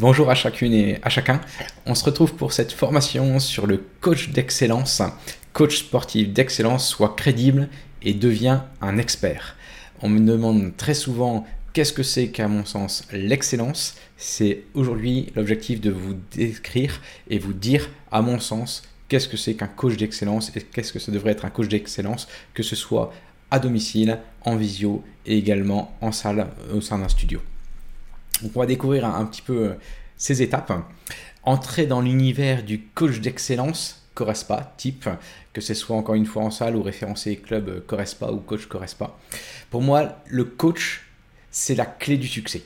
Bonjour à chacune et à chacun. On se retrouve pour cette formation sur le coach d'excellence, coach sportif d'excellence, soit crédible et devient un expert. On me demande très souvent qu'est-ce que c'est qu'à mon sens l'excellence? C'est aujourd'hui l'objectif de vous décrire et vous dire à mon sens qu'est-ce que c'est qu'un coach d'excellence et qu'est-ce que ça devrait être un coach d'excellence, que ce soit à domicile, en visio et également en salle au sein d'un studio. Donc on va découvrir un, petit peu euh, ces étapes. Entrer dans l'univers du coach d'excellence Correspa, type, que ce soit encore une fois en salle ou référencé club Correspa ou coach Correspa. Pour moi, le coach, c'est la clé du succès.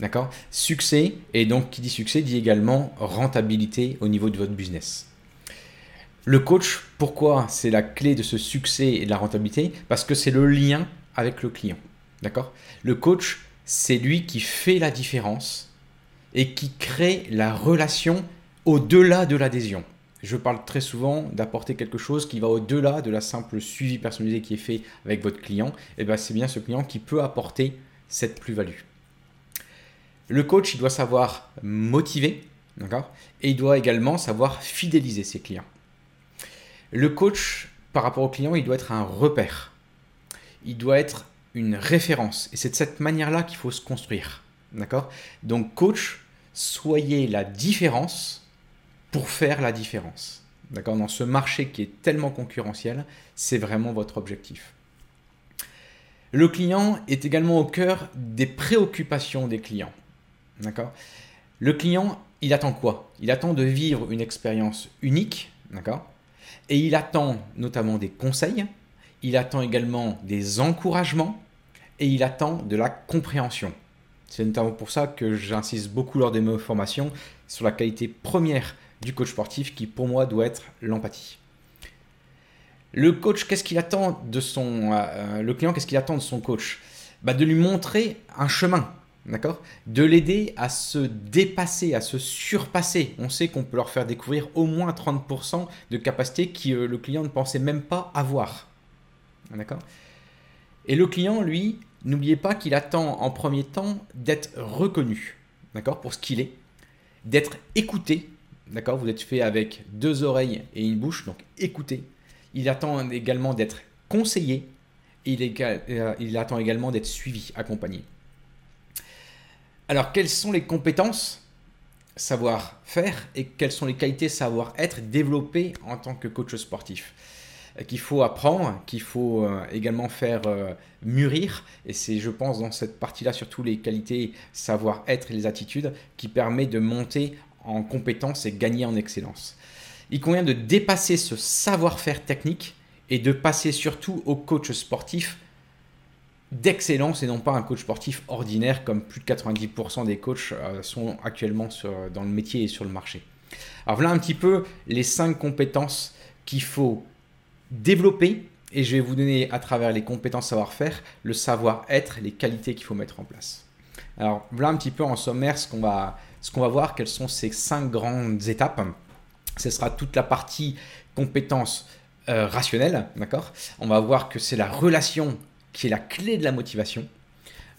D'accord? Succès, et donc qui dit succès dit également rentabilité au niveau de votre business. Le coach, pourquoi c'est la clé de ce succès et de la rentabilité? Parce que c'est le lien avec le client. D'accord? Le coach, c'est lui qui fait la différence et qui crée la relation au-delà de l'adhésion. Je parle très souvent d'apporter quelque chose qui va au-delà de la simple suivi personnalisé qui est fait avec votre client. Et eh bien c'est bien ce client qui peut apporter cette plus-value. Le coach, il doit savoir motiver, d'accord? Et il doit également savoir fidéliser ses clients. Le coach, par rapport au client, il doit être un repère. Il doit être une référence. Et c'est de cette manière-là qu'il faut se construire. D'accord? Donc, coach, soyez la différence pour faire la différence. D'accord? Dans ce marché qui est tellement concurrentiel, c'est vraiment votre objectif. Le client est également au cœur des préoccupations des clients. D'accord? Le client, il attend quoi? Il attend de vivre une expérience unique, d'accord? Et il attend notamment des conseils, il attend également des encouragements et il attend de la compréhension. C'est notamment pour ça que j'insiste beaucoup lors de mes formations sur la qualité première du coach sportif qui pour moi doit être l'empathie. Le coach, qu'est-ce qu'il attend de son euh, client, qu'est-ce qu'il attend de son coach? Bah, de lui montrer un chemin, d'accord? De l'aider à se dépasser, à se surpasser. On sait qu'on peut leur faire découvrir au moins 30% de capacités que le client ne pensait même pas avoir. Et le client, lui, n'oubliez pas qu'il attend en premier temps d'être reconnu, d'accord, pour ce qu'il est, d'être écouté, d'accord, vous êtes fait avec deux oreilles et une bouche, donc écoutez. Il attend également d'être conseillé et il, euh, il attend également d'être suivi, accompagné. Alors, quelles sont les compétences savoir-faire et quelles sont les qualités savoir-être développées en tant que coach sportif? Qu'il faut apprendre, qu'il faut euh, également faire euh, mûrir. Et c'est, je pense, dans cette partie-là, surtout les qualités, savoir-être et les attitudes, qui permet de monter en compétence et gagner en excellence. Il convient de dépasser ce savoir-faire technique et de passer surtout au coach sportif d'excellence et non pas un coach sportif ordinaire comme plus de 90% des coachs euh, sont actuellement dans le métier et sur le marché. Alors voilà un petit peu les cinq compétences qu'il faut développer et je vais vous donner à travers les compétences savoir-faire le savoir-être, les qualités qu'il faut mettre en place. Alors voilà un petit peu en sommaire ce qu'on va, va voir, quelles sont ces cinq grandes étapes. Ce sera toute la partie compétences euh, rationnelles, d'accord? On va voir que c'est la relation qui est la clé de la motivation.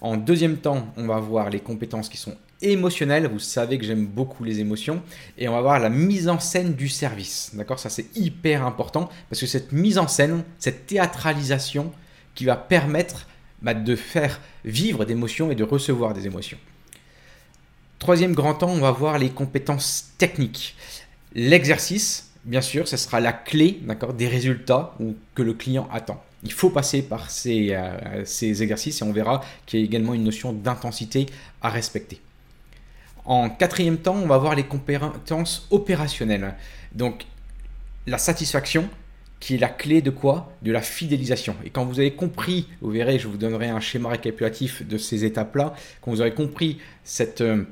En deuxième temps, on va voir les compétences qui sont émotionnel. Vous savez que j'aime beaucoup les émotions. Et on va voir la mise en scène du service. D'accord? Ça, c'est hyper important parce que cette mise en scène, cette théâtralisation qui va permettre bah, de faire vivre des émotions et de recevoir des émotions. Troisième grand temps, on va voir les compétences techniques. L'exercice, bien sûr, ce sera la clé d'accord, des résultats que le client attend. Il faut passer par ces, euh, ces exercices et on verra qu'il y a également une notion d'intensité à respecter. En quatrième temps, on va voir les compétences opérationnelles. Donc la satisfaction qui est la clé de quoi? De la fidélisation. Et quand vous avez compris, vous verrez, je vous donnerai un schéma récapitulatif de ces étapes-là, quand vous aurez compris cette... Euh,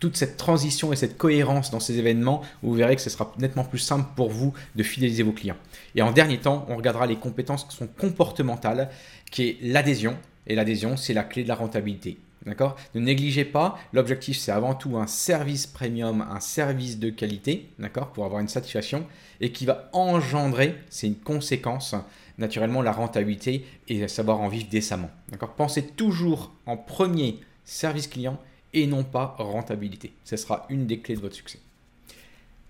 toute cette transition et cette cohérence dans ces événements, vous verrez que ce sera nettement plus simple pour vous de fidéliser vos clients. Et en dernier temps, on regardera les compétences qui sont comportementales, qui est l'adhésion. Et l'adhésion, c'est la clé de la rentabilité. D'accord? Ne négligez pas, l'objectif c'est avant tout un service premium, un service de qualité, d'accord? Pour avoir une satisfaction et qui va engendrer, c'est une conséquence, naturellement la rentabilité et savoir en vivre décemment. D'accord? Pensez toujours en premier service client et non pas rentabilité. Ce sera une des clés de votre succès.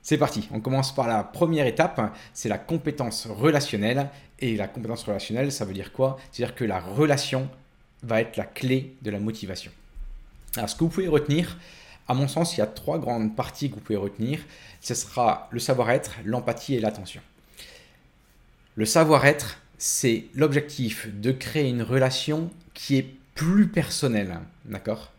C'est parti, on commence par la première étape, c'est la compétence relationnelle. Et la compétence relationnelle, ça veut dire quoi? C'est-à-dire que la relation va être la clé de la motivation. Alors ce que vous pouvez retenir, à mon sens, il y a trois grandes parties que vous pouvez retenir. Ce sera le savoir-être, l'empathie et l'attention. Le savoir-être, c'est l'objectif de créer une relation qui est plus personnelle. D'accord?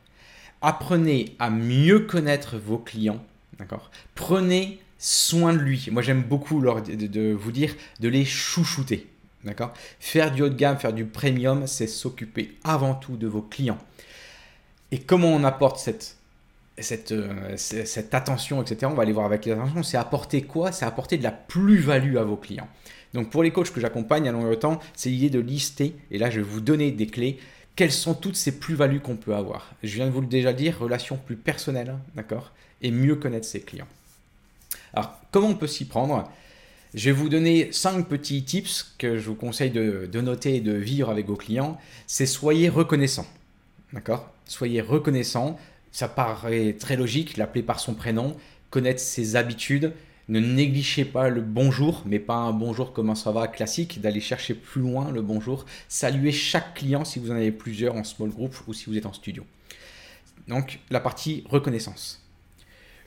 Apprenez à mieux connaître vos clients. D'accord? Prenez soin de lui. Moi, j'aime beaucoup de vous dire de les chouchouter. D'accord? Faire du haut de gamme, faire du premium, c'est s'occuper avant tout de vos clients. Et comment on apporte cette, euh, attention, etc. On va aller voir avec les attentions. C'est apporter quoi? C'est apporter de la plus-value à vos clients. Donc pour les coachs que j'accompagne à long temps, c'est l'idée de lister, et là je vais vous donner des clés, quelles sont toutes ces plus-values qu'on peut avoir? Je viens de vous le déjà dire, relation plus personnelle, d'accord? Et mieux connaître ses clients. Alors comment on peut s'y prendre? Je vais vous donner cinq petits tips que je vous conseille de, noter et de vivre avec vos clients. C'est soyez reconnaissant. D'accord? Soyez reconnaissant. Ça paraît très logique, l'appeler par son prénom, connaître ses habitudes. Ne négligez pas le bonjour, mais pas un bonjour comme ça va classique, d'aller chercher plus loin le bonjour. Saluez chaque client si vous en avez plusieurs en small group ou si vous êtes en studio. Donc la partie reconnaissance.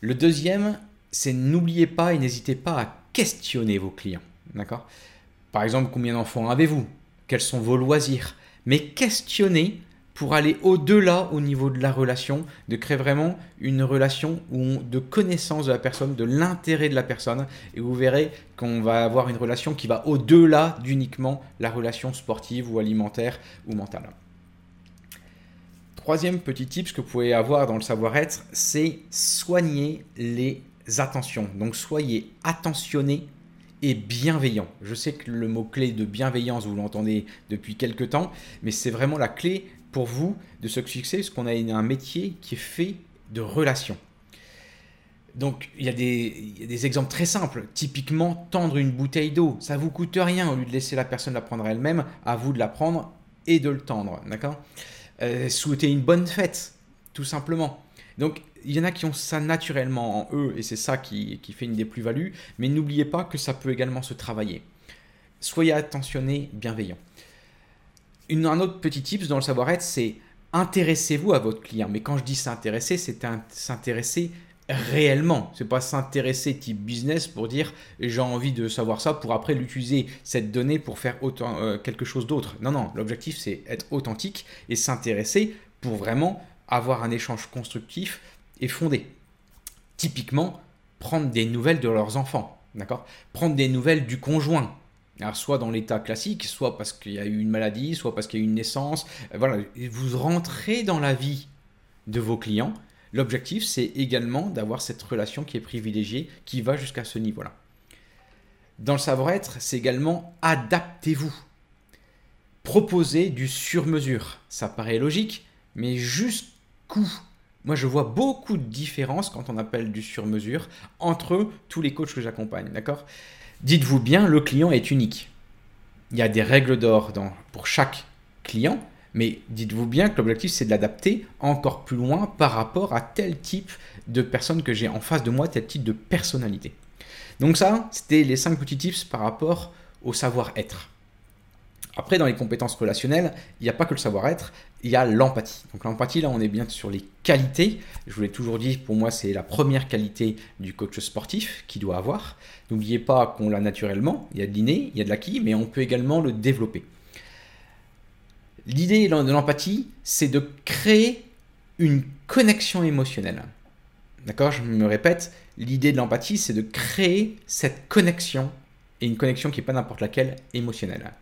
Le deuxième, c'est n'oubliez pas et n'hésitez pas à questionner vos clients. Par exemple, combien d'enfants avez-vous? Quels sont vos loisirs? Mais questionnez pour aller au-delà au niveau de la relation, de créer vraiment une relation où de connaissance de la personne, de l'intérêt de la personne, et vous verrez qu'on va avoir une relation qui va au-delà d'uniquement la relation sportive ou alimentaire ou mentale. Troisième petit tip que vous pouvez avoir dans le savoir-être, c'est soigner les attention. Donc soyez attentionnés et bienveillants. Je sais que le mot-clé de bienveillance, vous l'entendez depuis quelques temps, mais c'est vraiment la clé pour vous de ce succès, parce qu'on a un métier qui est fait de relations. Donc il y, a des, il y, a des, exemples très simples. Typiquement, tendre une bouteille d'eau, ça vous coûte rien. Au lieu de laisser la personne la prendre elle-même, à vous de la prendre et de le tendre. D'accord? Euh, Souhaiter une bonne fête, tout simplement. Donc il y en a qui ont ça naturellement en eux et c'est ça qui, fait une des plus-values, mais n'oubliez pas que ça peut également se travailler. Soyez attentionné, bienveillant. Une, un autre petit tips dans le savoir-être, c'est intéressez-vous à votre client. Mais quand je dis s'intéresser, c'est s'intéresser réellement. C'est pas s'intéresser type business pour dire j'ai envie de savoir ça pour après l'utiliser cette donnée pour faire autant, euh, quelque chose d'autre. Non, non, l'objectif c'est être authentique et s'intéresser pour vraiment avoir un échange constructif et fondé. Typiquement, prendre des nouvelles de leurs enfants, d'accord? Prendre des nouvelles du conjoint, alors, soit dans l'état classique, soit parce qu'il y a eu une maladie, soit parce qu'il y a eu une naissance. Euh, voilà, vous rentrez dans la vie de vos clients. L'objectif, c'est également d'avoir cette relation qui est privilégiée, qui va jusqu'à ce niveau-là. Dans le savoir-être, c'est également adaptez-vous. Proposez du sur-mesure. Ça paraît logique, mais coût. Moi, je vois beaucoup de différences quand on appelle du sur-mesure entre tous les coachs que j'accompagne. D'accord? Dites-vous bien, le client est unique. Il y a des règles d'or pour chaque client, mais dites-vous bien que l'objectif, c'est de l'adapter encore plus loin par rapport à tel type de personne que j'ai en face de moi, tel type de personnalité. Donc ça, c'était les cinq petits tips par rapport au savoir-être. Après, dans les compétences relationnelles, il n'y a pas que le savoir-être, il y a l'empathie. Donc l'empathie, là, on est bien sur les qualités. Je vous l'ai toujours dit, pour moi, c'est la première qualité du coach sportif qui doit avoir. N'oubliez pas qu'on l'a naturellement, il y a de l'inné, il y a de l'acquis, mais on peut également le développer. L'idée de l'empathie, c'est de créer une connexion émotionnelle. D'accord? Je me répète, l'idée de l'empathie, c'est de créer cette connexion et une connexion qui n'est pas n'importe laquelle, émotionnelle.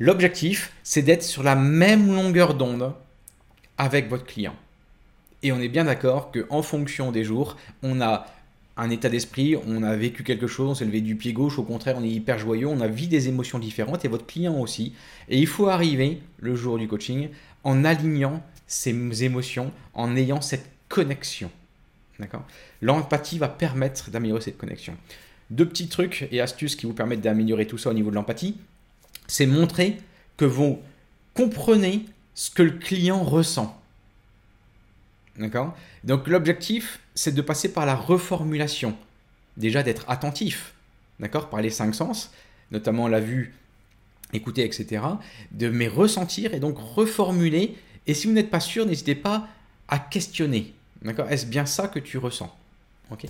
L'objectif, c'est d'être sur la même longueur d'onde avec votre client. Et on est bien d'accord qu'en fonction des jours, on a un état d'esprit, on a vécu quelque chose, on s'est levé du pied gauche, au contraire, on est hyper joyeux, on a vu des émotions différentes et votre client aussi. Et il faut arriver le jour du coaching en alignant ces émotions, en ayant cette connexion. D'accord? L'empathie va permettre d'améliorer cette connexion. Deux petits trucs et astuces qui vous permettent d'améliorer tout ça au niveau de l'empathie, c'est montrer que vous comprenez ce que le client ressent. D'accord? Donc l'objectif, c'est de passer par la reformulation. Déjà d'être attentif, d'accord? Par les cinq sens, notamment la vue, écouter, etc. De mes ressentir et donc reformuler. Et si vous n'êtes pas sûr, n'hésitez pas à questionner. D'accord? Est-ce bien ça que tu ressens? Ok?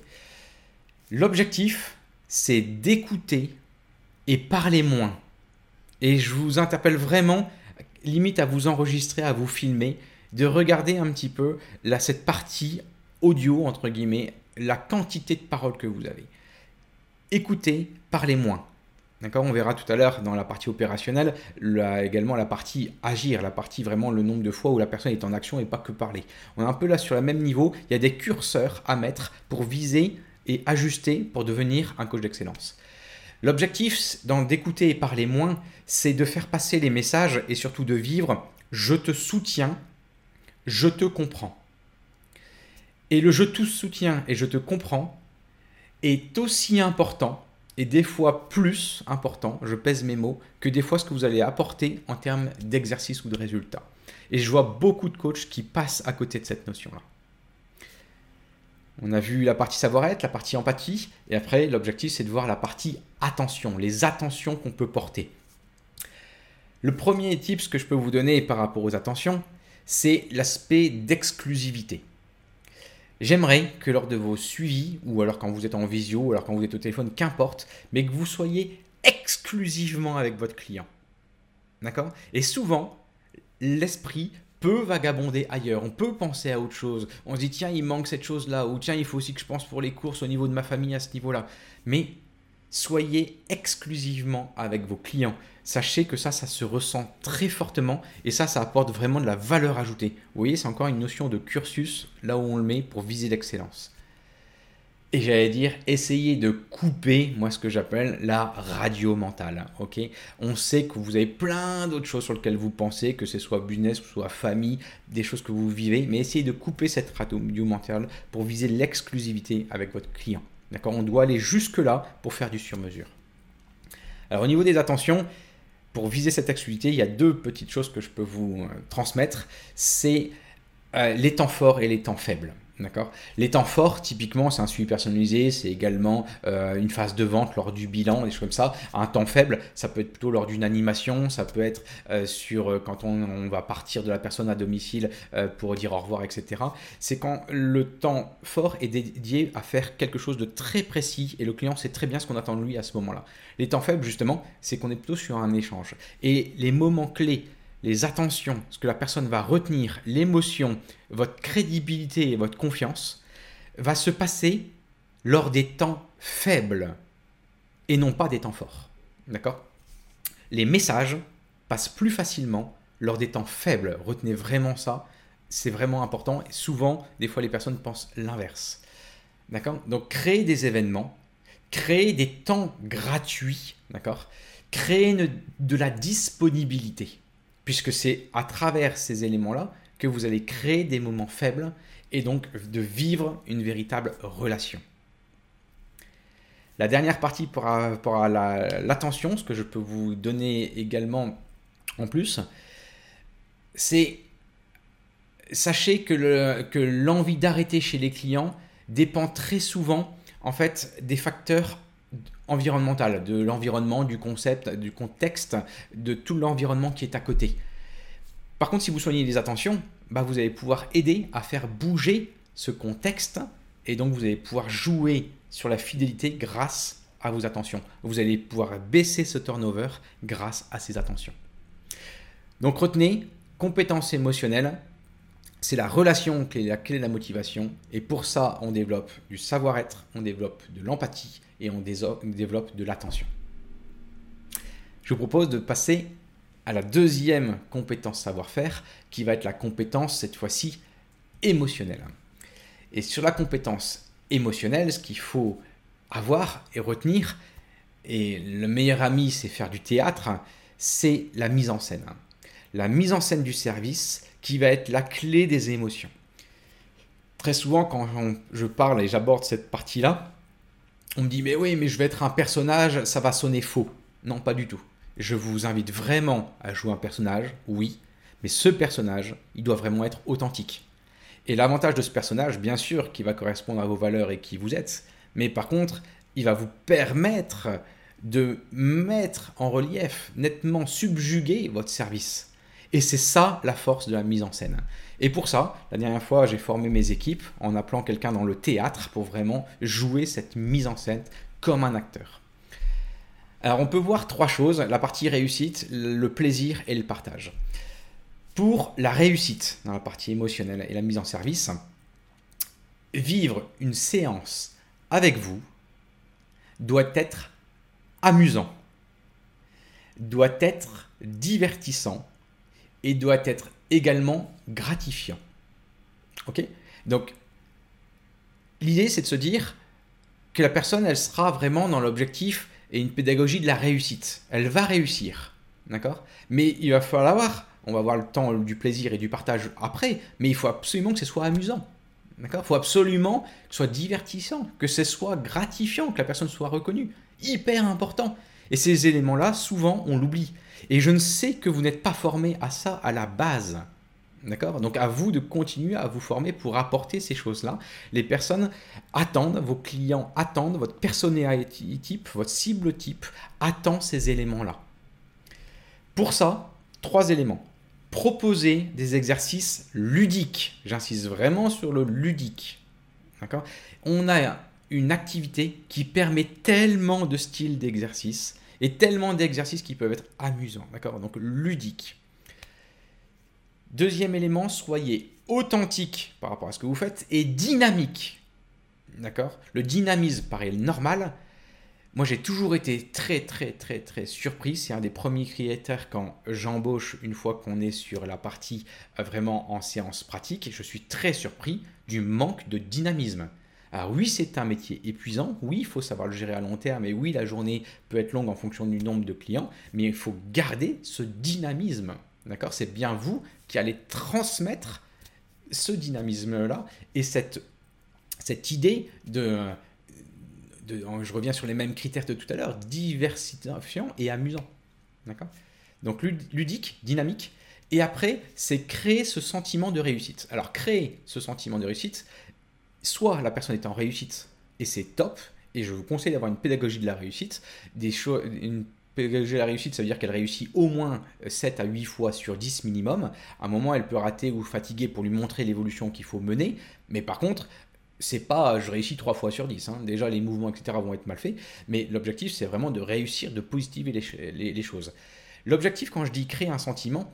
L'objectif, c'est d'écouter et parler moins. Et je vous interpelle vraiment, limite à vous enregistrer, à vous filmer, de regarder un petit peu cette partie audio, entre guillemets, la quantité de paroles que vous avez. Écoutez, parlez moins. D'accord? On verra tout à l'heure dans la partie opérationnelle, également la partie agir, la partie vraiment le nombre de fois où la personne est en action et pas que parler. On est un peu là sur le même niveau. Il y a des curseurs à mettre pour viser et ajuster pour devenir un coach d'excellence. L'objectif d'écouter et parler moins, c'est de faire passer les messages et surtout de vivre je te soutiens je te comprends. Et le je te soutiens et je te comprends est aussi important et des fois plus important, je pèse mes mots, que des fois ce que vous allez apporter en termes d'exercice ou de résultat. Et je vois beaucoup de coachs qui passent à côté de cette notion-là. On a vu la partie savoir-être, la partie empathie, et après l'objectif c'est de voir la partie attention, les attentions qu'on peut porter. Le premier tip que je peux vous donner par rapport aux attentions, c'est l'aspect d'exclusivité. J'aimerais que lors de vos suivis, ou alors quand vous êtes en visio, ou alors quand vous êtes au téléphone, qu'importe, mais que vous soyez exclusivement avec votre client. D'accord? Et souvent, l'esprit peut vagabonder ailleurs. On peut penser à autre chose. On se dit, tiens, il manque cette chose-là, ou tiens, il faut aussi que je pense pour les courses au niveau de ma famille à ce niveau-là. Mais soyez exclusivement avec vos clients. Sachez que ça, ça se ressent très fortement et ça, ça apporte vraiment de la valeur ajoutée. Vous voyez, c'est encore une notion de cursus là où on le met pour viser l'excellence. Et j'allais dire, essayez de couper, moi, ce que j'appelle la radio mentale. Ok? On sait que vous avez plein d'autres choses sur lesquelles vous pensez, que ce soit business, que ce soit famille, des choses que vous vivez, mais essayez de couper cette radio mentale pour viser l'exclusivité avec votre client. D'accord? On doit aller jusque-là pour faire du sur-mesure. Alors au niveau des attentions, pour viser cette exclusivité, il y a deux petites choses que je peux vous euh, transmettre. C'est euh, les temps forts et les temps faibles. D'accord Les temps forts, typiquement, c'est un suivi personnalisé, c'est également euh, une phase de vente lors du bilan, des choses comme ça. Un temps faible, ça peut être plutôt lors d'une animation, ça peut être euh, sur euh, quand on, va partir de la personne à domicile pour dire au revoir, etc. C'est quand le temps fort est dédié à faire quelque chose de très précis et le client sait très bien ce qu'on attend de lui à ce moment-là. Les temps faibles, justement, c'est qu'on est plutôt sur un échange. Et les moments clés les attentions, ce que la personne va retenir, l'émotion, votre crédibilité et votre confiance, va se passer lors des temps faibles et non pas des temps forts. D'accord? Les messages passent plus facilement lors des temps faibles. Retenez vraiment ça, c'est vraiment important. Et souvent, des fois, les personnes pensent l'inverse. D'accord? Donc, créer des événements, créer des temps gratuits, d'accord? Créer de la disponibilité puisque c'est à travers ces éléments-là que vous allez créer des moments faibles et donc de vivre une véritable relation. La dernière partie par rapport à l'attention, ce que je peux vous donner également en plus, c'est sachez que l'envie d'arrêter chez les clients dépend très souvent en fait des facteurs environnementale, de l'environnement, du concept, du contexte, de tout l'environnement qui est à côté. Par contre, si vous soignez les attentions, bah, vous allez pouvoir aider à faire bouger ce contexte et donc vous allez pouvoir jouer sur la fidélité grâce à vos attentions. Vous allez pouvoir baisser ce turnover grâce à ces attentions. Donc retenez, compétence émotionnelle, c'est la relation qui est la clé de la motivation. Et pour ça, on développe du savoir-être, on développe de l'empathie et on développe de l'attention. je vous propose de passer à la deuxième compétence savoir-faire, qui va être la compétence, cette fois-ci, émotionnelle. Et sur la compétence émotionnelle, ce qu'il faut avoir et retenir, et le meilleur ami, c'est faire du théâtre, c'est la mise en scène. La mise en scène du service qui va être la clé des émotions. Très souvent, quand je parle et j'aborde cette partie-là, on me dit mais oui, mais je vais être un personnage, ça va sonner faux. Non, pas du tout. Je vous invite vraiment à jouer un personnage, oui, mais ce personnage, il doit vraiment être authentique. Et l'avantage de ce personnage, bien sûr, qui va correspondre à vos valeurs et qui vous êtes, mais par contre, il va vous permettre de mettre en relief, nettement subjuguer votre service. Et c'est ça la force de la mise en scène. Et pour ça, la dernière fois, j'ai formé mes équipes en appelant quelqu'un dans le théâtre pour vraiment jouer cette mise en scène comme un acteur. Alors on peut voir trois choses, la partie réussite, le plaisir et le partage. Pour la réussite, dans la partie émotionnelle et la mise en service, vivre une séance avec vous doit être amusant, doit être divertissant et doit être également gratifiant. Ok? Donc, l'idée, c'est de se dire que la personne, elle sera vraiment dans l'objectif et une pédagogie de la réussite. Elle va réussir. D'accord? Mais il va falloir, on va avoir le temps du plaisir et du partage après, mais il faut absolument que ce soit amusant. D'accord? Il faut absolument que ce soit divertissant, que ce soit gratifiant, que la personne soit reconnue. Hyper important. Et ces éléments-là, souvent, on l'oublie. Et je ne sais que vous n'êtes pas formé à ça à la base. D'accord? Donc à vous de continuer à vous former pour apporter ces choses-là. Les personnes attendent, vos clients attendent, votre personnel type, votre cible type attend ces éléments-là. Pour ça, trois éléments. Proposer des exercices ludiques. J'insiste vraiment sur le ludique. D'accord? On a une activité qui permet tellement de styles d'exercice et tellement d'exercices qui peuvent être amusants. D'accord? Donc ludique. Deuxième élément, soyez authentique par rapport à ce que vous faites et dynamique. D'accord? Le dynamisme paraît normal? Moi, j'ai toujours été très, très, très, très surpris. C'est un des premiers critères quand j'embauche une fois qu'on est sur la partie euh, vraiment en séance pratique. Je suis très surpris du manque de dynamisme. Alors oui, c'est un métier épuisant, oui, il faut savoir le gérer à long terme, et oui, la journée peut être longue en fonction du nombre de clients, mais il faut garder ce dynamisme. D'accord? C'est bien vous qui allez transmettre ce dynamisme-là et cette, cette idée de, de, Je reviens sur les mêmes critères de tout à l'heure, diversifiant et amusant. D'accord? Donc ludique, dynamique. Et après, c'est créer ce sentiment de réussite. Alors, créer ce sentiment de réussite, soit la personne est en réussite et c'est top, et je vous conseille d'avoir une pédagogie de la réussite, des une pédagogie de la réussite, ça veut dire qu'elle réussit au moins 7 à 8 fois sur 10 minimum. À un moment, elle peut rater ou fatiguer pour lui montrer l'évolution qu'il faut mener, mais par contre, c'est pas je réussis 3 fois sur 10. Hein. Déjà, les mouvements, etc. vont être mal faits, mais l'objectif, c'est vraiment de réussir, de positiver les choses. L'objectif, quand je dis créer un sentiment,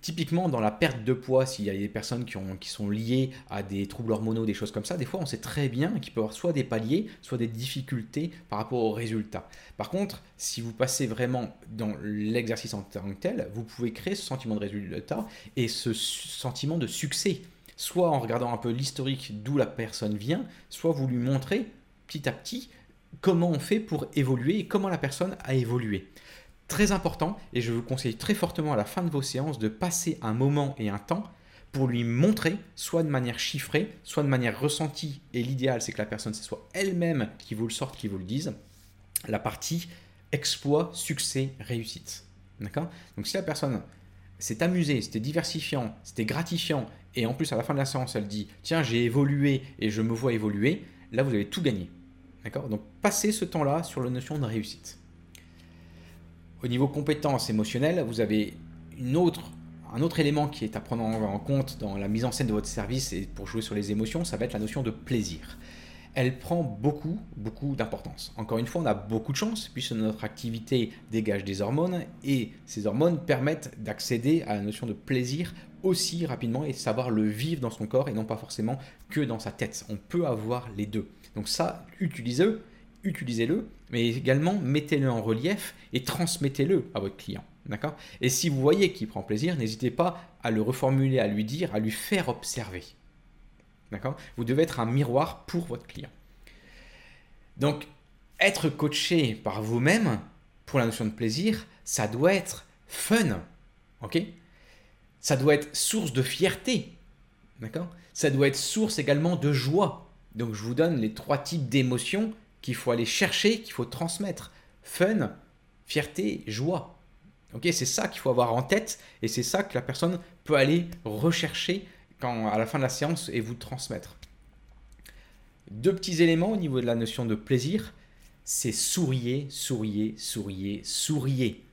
Typiquement, dans la perte de poids, s'il y a des personnes qui, ont, qui sont liées à des troubles hormonaux, des choses comme ça, des fois on sait très bien qu'il peut y avoir soit des paliers, soit des difficultés par rapport aux résultats. Par contre, si vous passez vraiment dans l'exercice en tant que tel, vous pouvez créer ce sentiment de résultat et ce sentiment de succès. Soit en regardant un peu l'historique d'où la personne vient, soit vous lui montrez petit à petit comment on fait pour évoluer et comment la personne a évolué. Très important, et je vous conseille très fortement à la fin de vos séances de passer un moment et un temps pour lui montrer, soit de manière chiffrée, soit de manière ressentie, et l'idéal c'est que la personne, ce soit elle-même qui vous le sorte, qui vous le dise, la partie exploit, succès, réussite. D'accord? Donc si la personne s'est amusée, c'était diversifiant, c'était gratifiant, et en plus à la fin de la séance elle dit, tiens j'ai évolué et je me vois évoluer, là vous avez tout gagné. D'accord? Donc passez ce temps-là sur la notion de réussite. Au niveau compétences émotionnelles, vous avez une autre, un autre élément qui est à prendre en compte dans la mise en scène de votre service et pour jouer sur les émotions, ça va être la notion de plaisir. Elle prend beaucoup, beaucoup d'importance. Encore une fois, on a beaucoup de chance puisque notre activité dégage des hormones et ces hormones permettent d'accéder à la notion de plaisir aussi rapidement et savoir le vivre dans son corps et non pas forcément que dans sa tête. On peut avoir les deux. Donc ça, utilisez-le, utilisez-le mais également mettez-le en relief et transmettez-le à votre client. D'accord? Et si vous voyez qu'il prend plaisir, n'hésitez pas à le reformuler, à lui dire, à lui faire observer. D'accord? Vous devez être un miroir pour votre client. Donc, être coaché par vous-même pour la notion de plaisir, ça doit être fun. OK? Ça doit être source de fierté. D'accord? Ça doit être source également de joie. Donc, je vous donne les trois types d'émotions qu'il faut aller chercher, qu'il faut transmettre. Fun, fierté, joie. C'est ça qu'il faut avoir en tête et c'est ça que la personne peut aller rechercher quand, à la fin de la séance et vous transmettre. Deux petits éléments au niveau de la notion de plaisir, c'est souriez, souriez, souriez, souriez.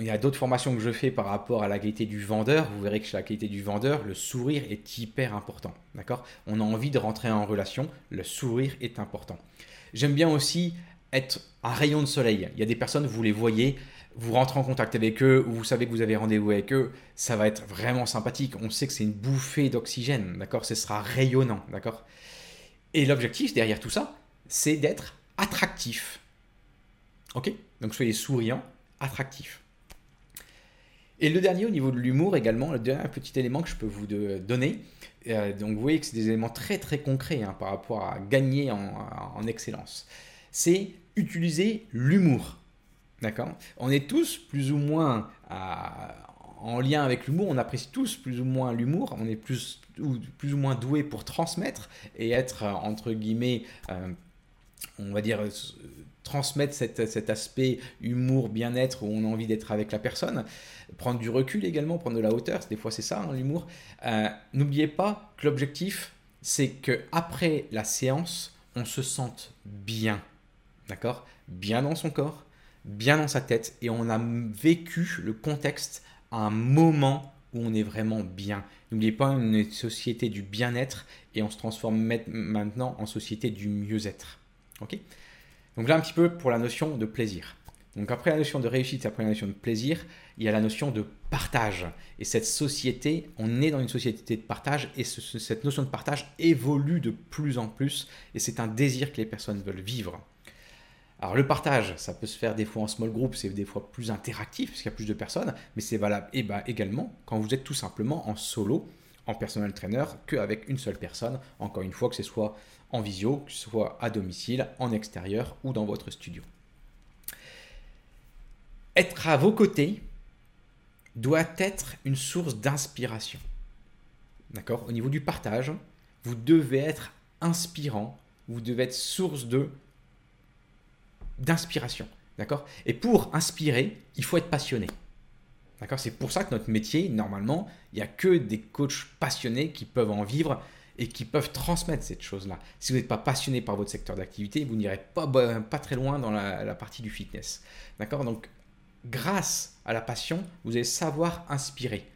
Il y a d'autres formations que je fais par rapport à la qualité du vendeur. Vous verrez que chez la qualité du vendeur, le sourire est hyper important. D'accord? On a envie de rentrer en relation, le sourire est important. J'aime bien aussi être un rayon de soleil. Il y a des personnes, vous les voyez, vous rentrez en contact avec eux, ou vous savez que vous avez rendez-vous avec eux, ça va être vraiment sympathique. On sait que c'est une bouffée d'oxygène, d'accord? Ce sera rayonnant, d'accord? Et l'objectif derrière tout ça, c'est d'être attractif. Ok? Donc soyez souriant, attractif. Et le dernier, au niveau de l'humour également, le dernier petit élément que je peux vous donner, euh, donc vous voyez que c'est des éléments très très concrets hein, par rapport à gagner en, excellence, c'est utiliser l'humour. D'accord? On est tous plus ou moins en lien avec l'humour, on apprécie tous plus ou moins l'humour, on est plus ou, plus ou moins doué pour transmettre et être, entre guillemets, euh, on va dire, transmettre cet, aspect humour, bien-être, où on a envie d'être avec la personne. Prendre du recul également, prendre de la hauteur, des fois c'est ça, hein, l'humour. Euh, n'oubliez pas que l'objectif, c'est que après la séance, on se sente bien. D'accord? Bien dans son corps, bien dans sa tête, et on a vécu le contexte à un moment où on est vraiment bien. N'oubliez pas, une société du bien-être et on se transforme maintenant en société du mieux-être. Ok? Donc là, un petit peu pour la notion de plaisir. Donc après la notion de réussite, après la notion de plaisir, il y a la notion de partage. Et cette société, on est dans une société de partage et cette notion de partage évolue de plus en plus et c'est un désir que les personnes veulent vivre. Alors le partage, ça peut se faire des fois en small group, c'est des fois plus interactif parce qu'il y a plus de personnes, mais c'est valable et bah, également quand vous êtes tout simplement en solo, en personal trainer, qu'avec une seule personne, encore une fois que ce soit en visio, soit à domicile, en extérieur ou dans votre studio. Être à vos côtés doit être une source d'inspiration. D'accord? Au niveau du partage, vous devez être inspirant, vous devez être source de d'inspiration. D'accord? Et pour inspirer, il faut être passionné. D'accord? C'est pour ça que notre métier, normalement, il n'y a que des coachs passionnés qui peuvent en vivre et qui peuvent transmettre cette chose-là. Si vous n'êtes pas passionné par votre secteur d'activité, vous n'irez pas, pas très loin dans la, partie du fitness. D'accord? Donc, grâce à la passion, vous allez savoir inspirer.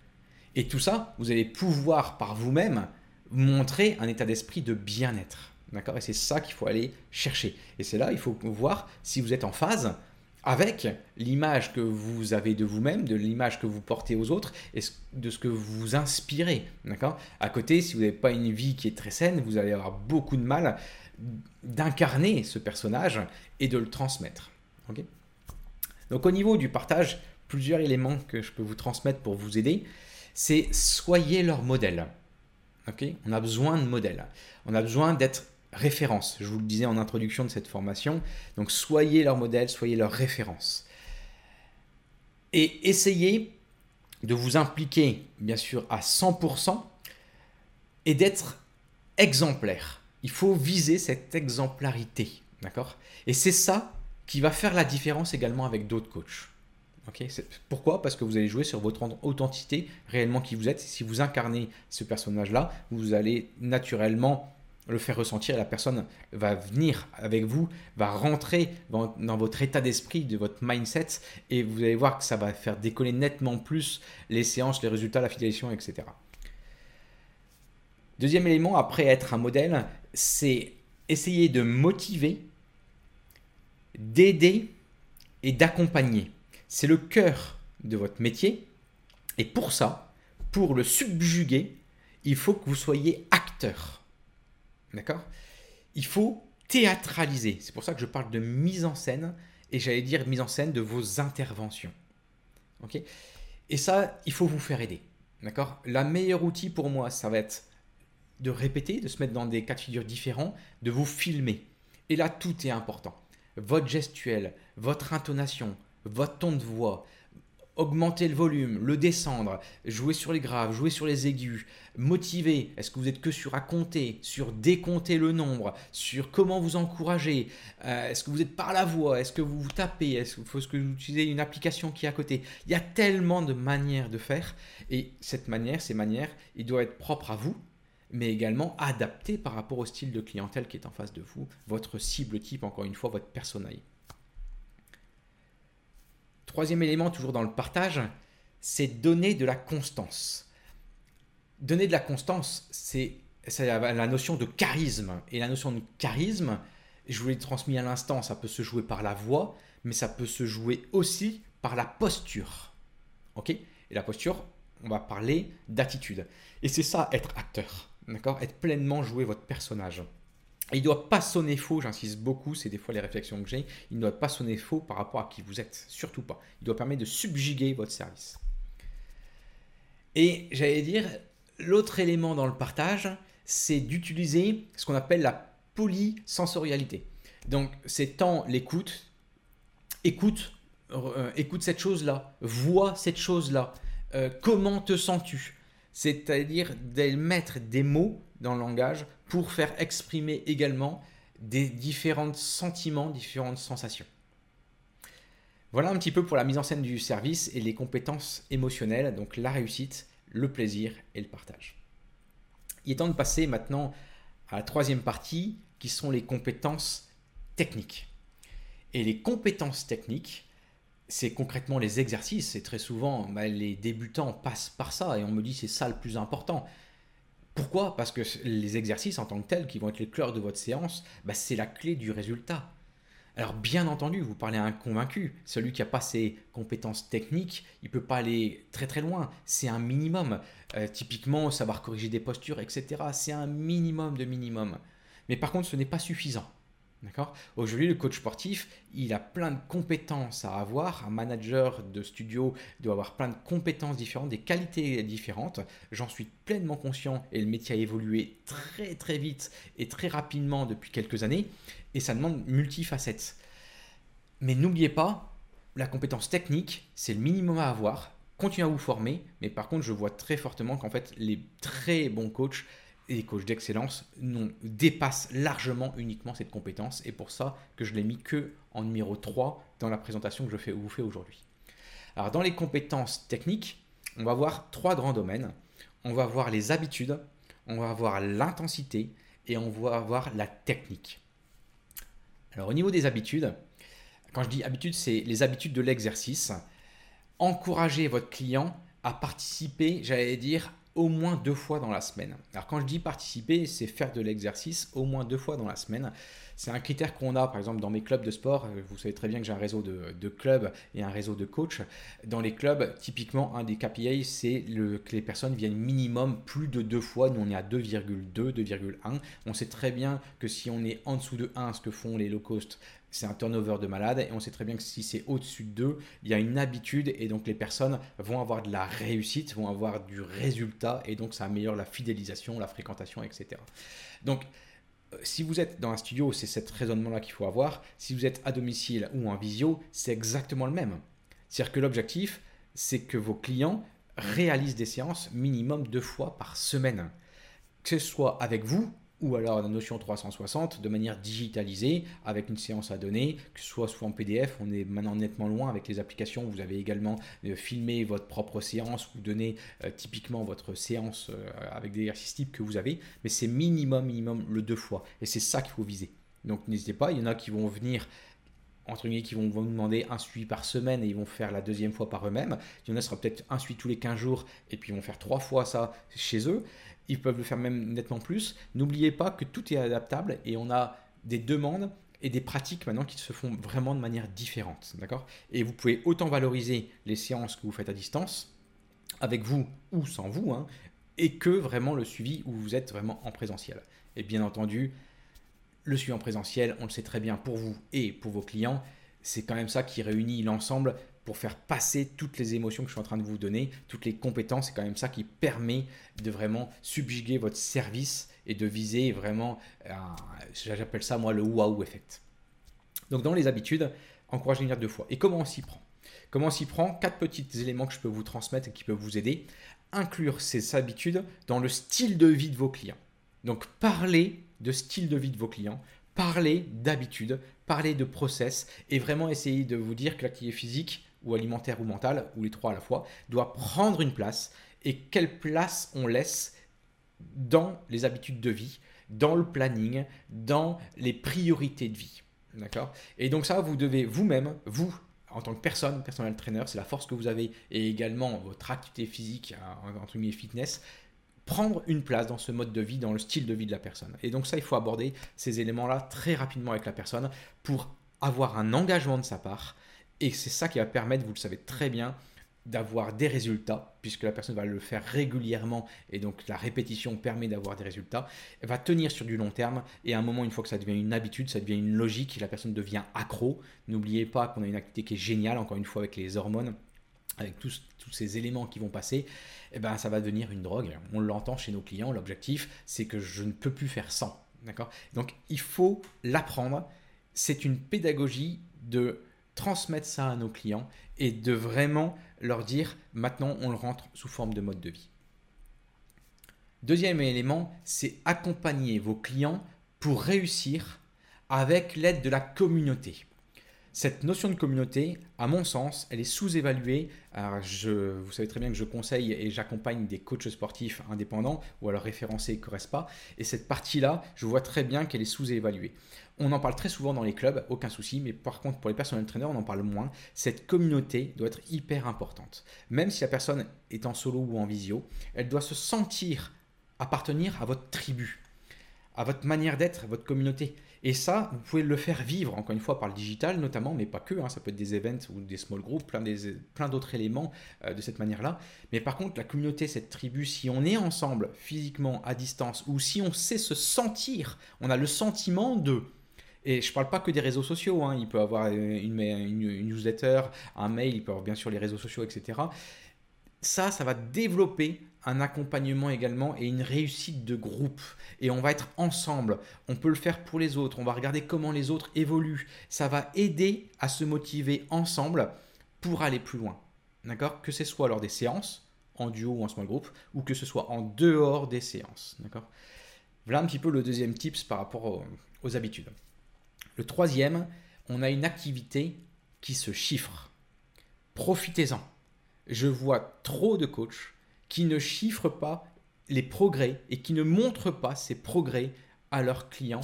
Et tout ça, vous allez pouvoir par vous-même montrer un état d'esprit de bien-être. D'accord? Et c'est ça qu'il faut aller chercher. Et c'est là, il faut voir si vous êtes en phase avec l'image que vous avez de vous-même, de l'image que vous portez aux autres et de ce que vous inspirez. D'accord? À côté, si vous n'avez pas une vie qui est très saine, vous allez avoir beaucoup de mal d'incarner ce personnage et de le transmettre. Donc au niveau du partage, plusieurs éléments que je peux vous transmettre pour vous aider, c'est soyez leur modèle. On a besoin de modèles. On a besoin d'être référence. Je vous le disais en introduction de cette formation. Donc soyez leur modèle, soyez leur référence. Et essayez de vous impliquer, bien sûr, à 100% et d'être exemplaire. Il faut viser cette exemplarité. D'accord? Et c'est ça qui va faire la différence également avec d'autres coachs. Pourquoi? Parce que vous allez jouer sur votre authenticité, réellement qui vous êtes. Si vous incarnez ce personnage-là, vous allez naturellement le faire ressentir la personne va venir avec vous, va rentrer dans, votre état d'esprit, de votre mindset et vous allez voir que ça va faire décoller nettement plus les séances, les résultats, la fidélisation, etc. Deuxième élément, après être un modèle, c'est essayer de motiver, d'aider et d'accompagner. C'est le cœur de votre métier et pour ça, pour le subjuguer, il faut que vous soyez acteur. D'accord? Il faut théâtraliser. C'est pour ça que je parle de mise en scène et j'allais dire mise en scène de vos interventions. Ok? Et ça, il faut vous faire aider. D'accord? La meilleure outil pour moi, ça va être de répéter, de se mettre dans des cas de figure différents, de vous filmer. Et là, tout est important. Votre gestuelle, votre intonation, votre ton de voix, augmenter le volume, le descendre, jouer sur les graves, jouer sur les aigus, motiver. Est-ce que vous êtes que sur à compter, sur décompter le nombre, sur comment vous encourager? Euh, Est-ce que vous êtes par la voix? Est-ce que vous vous tapez? Est-ce qu'il faut que vous utilisez une application qui est à côté? Il y a tellement de manières de faire et cette manière, ces manières, il doit être propre à vous mais également adapté par rapport au style de clientèle qui est en face de vous, votre cible type, encore une fois, votre personnel. Troisième élément, toujours dans le partage, c'est donner de la constance. Donner de la constance, c'est la notion de charisme. Et la notion de charisme, je vous l'ai transmis à l'instant, ça peut se jouer par la voix, mais ça peut se jouer aussi par la posture. Ok? Et la posture, on va parler d'attitude. Et c'est ça, être acteur. D'accord? Être pleinement jouer votre personnage. Il ne doit pas sonner faux, j'insiste beaucoup, c'est des fois les réflexions que j'ai. Il ne doit pas sonner faux par rapport à qui vous êtes, surtout pas. Il doit permettre de subjuguer votre service. Et j'allais dire, l'autre élément dans le partage, c'est d'utiliser ce qu'on appelle la polysensorialité. Donc, c'est tant l'écoute, écoute, euh, écoute cette chose-là, vois cette chose-là, euh, comment te sens-tu? C'est-à-dire de mettre des mots dans le langage pour faire exprimer également des différents sentiments, différentes sensations. Voilà un petit peu pour la mise en scène du service et les compétences émotionnelles, donc la réussite, le plaisir et le partage. Il est temps de passer maintenant à la troisième partie qui sont les compétences techniques. Et les compétences techniques, c'est concrètement les exercices. Et très souvent, bah, les débutants passent par ça et on me dit c'est ça le plus important. Pourquoi? Parce que les exercices en tant que tels, qui vont être les cœurs de votre séance, bah, c'est la clé du résultat. Alors bien entendu, vous parlez à un convaincu. Celui qui n'a pas ses compétences techniques, il ne peut pas aller très très loin. C'est un minimum. Euh, typiquement, savoir corriger des postures, etc. C'est un minimum de minimum. Mais par contre, ce n'est pas suffisant. Aujourd'hui, le coach sportif, il a plein de compétences à avoir. Un manager de studio doit avoir plein de compétences différentes, des qualités différentes. J'en suis pleinement conscient et le métier a évolué très très vite et très rapidement depuis quelques années et ça demande multifacettes. Mais n'oubliez pas, la compétence technique, c'est le minimum à avoir. Continuez à vous former, mais par contre, je vois très fortement qu'en fait, les très bons coachs et les coachs d'excellence dépassent largement uniquement cette compétence. Et pour ça que je l'ai mis que en numéro 3 dans la présentation que je vous fais aujourd'hui. Alors dans les compétences techniques, on va voir trois grands domaines. On va voir les habitudes, on va voir l'intensité et on va voir la technique. Alors au niveau des habitudes, quand je dis habitudes, c'est les habitudes de l'exercice. Encouragez votre client à participer, j'allais dire, au moins deux fois dans la semaine. Alors quand je dis participer, c'est faire de l'exercice au moins deux fois dans la semaine. C'est un critère qu'on a par exemple dans mes clubs de sport. Vous savez très bien que j'ai un réseau de, clubs et un réseau de coachs. Dans les clubs, typiquement, un des KPI, c'est que les personnes viennent minimum plus de deux fois. Nous, on est à 2,2, 2,1. On sait très bien que si on est en dessous de 1, ce que font les low cost, c'est un turnover de malade et on sait très bien que si c'est au-dessus de 2, il y a une habitude et donc les personnes vont avoir de la réussite, vont avoir du résultat et donc ça améliore la fidélisation, la fréquentation, etc. Donc euh, si vous êtes dans un studio, c'est cet raisonnement-là qu'il faut avoir. Si vous êtes à domicile ou en visio, c'est exactement le même. C'est-à-dire que l'objectif, c'est que vos clients réalisent des séances minimum deux fois par semaine. Que ce soit avec vous ou alors la notion 360 de manière digitalisée avec une séance à donner, que ce soit sous en PDF, on est maintenant nettement loin avec les applications, vous avez également euh, filmé votre propre séance, vous donnez euh, typiquement votre séance euh, avec des exercices types que vous avez, mais c'est minimum, minimum le deux fois, et c'est ça qu'il faut viser. Donc n'hésitez pas, il y en a qui vont venir entre guillemets, qui vont vous demander un suivi par semaine et ils vont faire la deuxième fois par eux-mêmes. Il y en a sera peut-être un suivi tous les 15 jours et puis ils vont faire trois fois ça chez eux. Ils peuvent le faire même nettement plus. N'oubliez pas que tout est adaptable et on a des demandes et des pratiques maintenant qui se font vraiment de manière différente. D'accord? Et vous pouvez autant valoriser les séances que vous faites à distance, avec vous ou sans vous, hein, et que vraiment le suivi où vous êtes vraiment en présentiel. Et bien entendu, le suivi en présentiel, on le sait très bien pour vous et pour vos clients, c'est quand même ça qui réunit l'ensemble pour faire passer toutes les émotions que je suis en train de vous donner, toutes les compétences, c'est quand même ça qui permet de vraiment subjuguer votre service et de viser vraiment, j'appelle ça moi le wow effect. Donc dans les habitudes, encouragez venir deux fois. Et comment on s'y prend? Comment on s'y prend? Quatre petits éléments que je peux vous transmettre et qui peuvent vous aider. Inclure ces habitudes dans le style de vie de vos clients. Donc parlez de style de vie de vos clients, parlez d'habitudes, parlez de process et vraiment essayer de vous dire que l'activité physique ou alimentaire ou mentale, ou les trois à la fois, doit prendre une place et quelle place on laisse dans les habitudes de vie, dans le planning, dans les priorités de vie. D'accord? Et donc ça, vous devez vous-même, vous, en tant que personne, personnel trainer, c'est la force que vous avez, et également votre activité physique, entre guillemets fitness, prendre une place dans ce mode de vie, dans le style de vie de la personne. Et donc ça, il faut aborder ces éléments-là très rapidement avec la personne pour avoir un engagement de sa part. Et c'est ça qui va permettre, vous le savez très bien, d'avoir des résultats, puisque la personne va le faire régulièrement, et donc la répétition permet d'avoir des résultats, elle va tenir sur du long terme, et à un moment, une fois que ça devient une habitude, ça devient une logique, la personne devient accro. N'oubliez pas qu'on a une activité qui est géniale, encore une fois, avec les hormones, avec tous, tous ces éléments qui vont passer, eh ben, ça va devenir une drogue. On l'entend chez nos clients, l'objectif, c'est que je ne peux plus faire sans. D'accord? Donc, il faut l'apprendre. C'est une pédagogie de transmettre ça à nos clients et de vraiment leur dire maintenant on le rentre sous forme de mode de vie. Deuxième élément, c'est accompagner vos clients pour réussir avec l'aide de la communauté. Cette notion de communauté, à mon sens, elle est sous-évaluée. je, vous savez très bien que je conseille et j'accompagne des coachs sportifs indépendants ou alors référencés Correspa. Et cette partie-là, je vois très bien qu'elle est sous-évaluée. On en parle très souvent dans les clubs, aucun souci, mais par contre pour les personnels trainers, on en parle moins. Cette communauté doit être hyper importante. Même si la personne est en solo ou en visio, elle doit se sentir appartenir à votre tribu à votre manière d'être, à votre communauté. Et ça, vous pouvez le faire vivre, encore une fois, par le digital notamment, mais pas que, hein, ça peut être des events ou des small groups, plein, d'autres éléments euh, de cette manière-là. Mais par contre, la communauté, cette tribu, si on est ensemble, physiquement, à distance, ou si on sait se sentir, on a le sentiment de... Et je ne parle pas que des réseaux sociaux, hein, il peut avoir une, une, newsletter, un mail, il peut avoir bien sûr les réseaux sociaux, etc ça, ça va développer un accompagnement également et une réussite de groupe. Et on va être ensemble. On peut le faire pour les autres. On va regarder comment les autres évoluent. Ça va aider à se motiver ensemble pour aller plus loin. D'accord? Que ce soit lors des séances, en duo ou en small group, ou que ce soit en dehors des séances. D'accord? Voilà un petit peu le deuxième tips par rapport aux, aux habitudes. Le troisième, on a une activité qui se chiffre. Profitez-en je vois trop de coachs qui ne chiffrent pas les progrès et qui ne montrent pas ces progrès à leurs clients.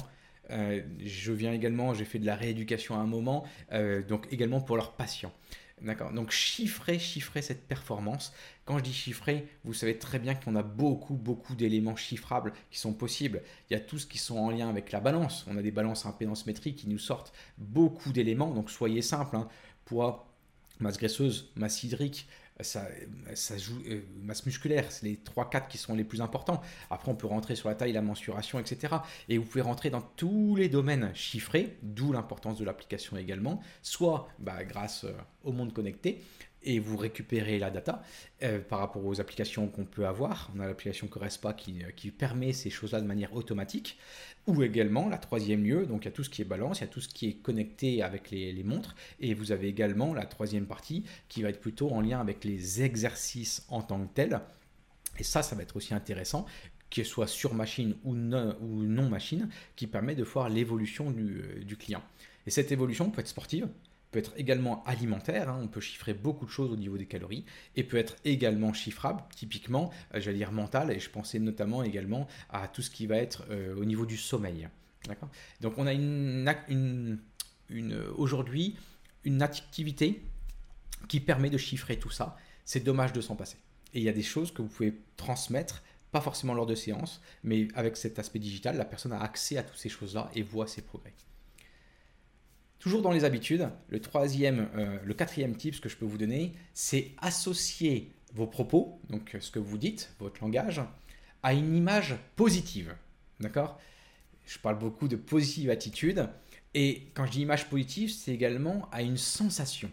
Euh, je viens également, j'ai fait de la rééducation à un moment, euh, donc également pour leurs patients. D'accord Donc chiffrer, chiffrer cette performance. Quand je dis chiffrer, vous savez très bien qu'on a beaucoup, beaucoup d'éléments chiffrables qui sont possibles. Il y a tout ce qui sont en lien avec la balance. On a des balances impédance métrique qui nous sortent beaucoup d'éléments. Donc soyez simple. Hein. Poids, masse graisseuse, masse hydrique, ça, joue euh, masse musculaire, c'est les 3-4 qui sont les plus importants. Après, on peut rentrer sur la taille, la mensuration, etc. Et vous pouvez rentrer dans tous les domaines chiffrés, d'où l'importance de l'application également, soit bah, grâce euh, au monde connecté, et vous récupérez la data euh, par rapport aux applications qu'on peut avoir. On a l'application Correspa qui, qui permet ces choses-là de manière automatique. Ou également, la troisième lieu, donc il y a tout ce qui est balance, il y a tout ce qui est connecté avec les, montres. Et vous avez également la troisième partie qui va être plutôt en lien avec les exercices en tant que tels. Et ça, ça va être aussi intéressant qu'il soit sur machine ou non, machine, qui permet de voir l'évolution du, euh, du client. Et cette évolution peut être sportive, peut être également alimentaire, hein. on peut chiffrer beaucoup de choses au niveau des calories, et peut être également chiffrable, typiquement, euh, j'allais dire mental, et je pensais notamment également à tout ce qui va être euh, au niveau du sommeil. Donc on a une, une aujourd'hui une activité qui permet de chiffrer tout ça. C'est dommage de s'en passer. Et il y a des choses que vous pouvez transmettre, pas forcément lors de séances, mais avec cet aspect digital, la personne a accès à toutes ces choses-là et voit ses progrès. Toujours dans les habitudes, le troisième, euh, le quatrième tip que je peux vous donner, c'est associer vos propos, donc ce que vous dites, votre langage, à une image positive. D'accord? Je parle beaucoup de positive attitude. Et quand je dis image positive, c'est également à une sensation.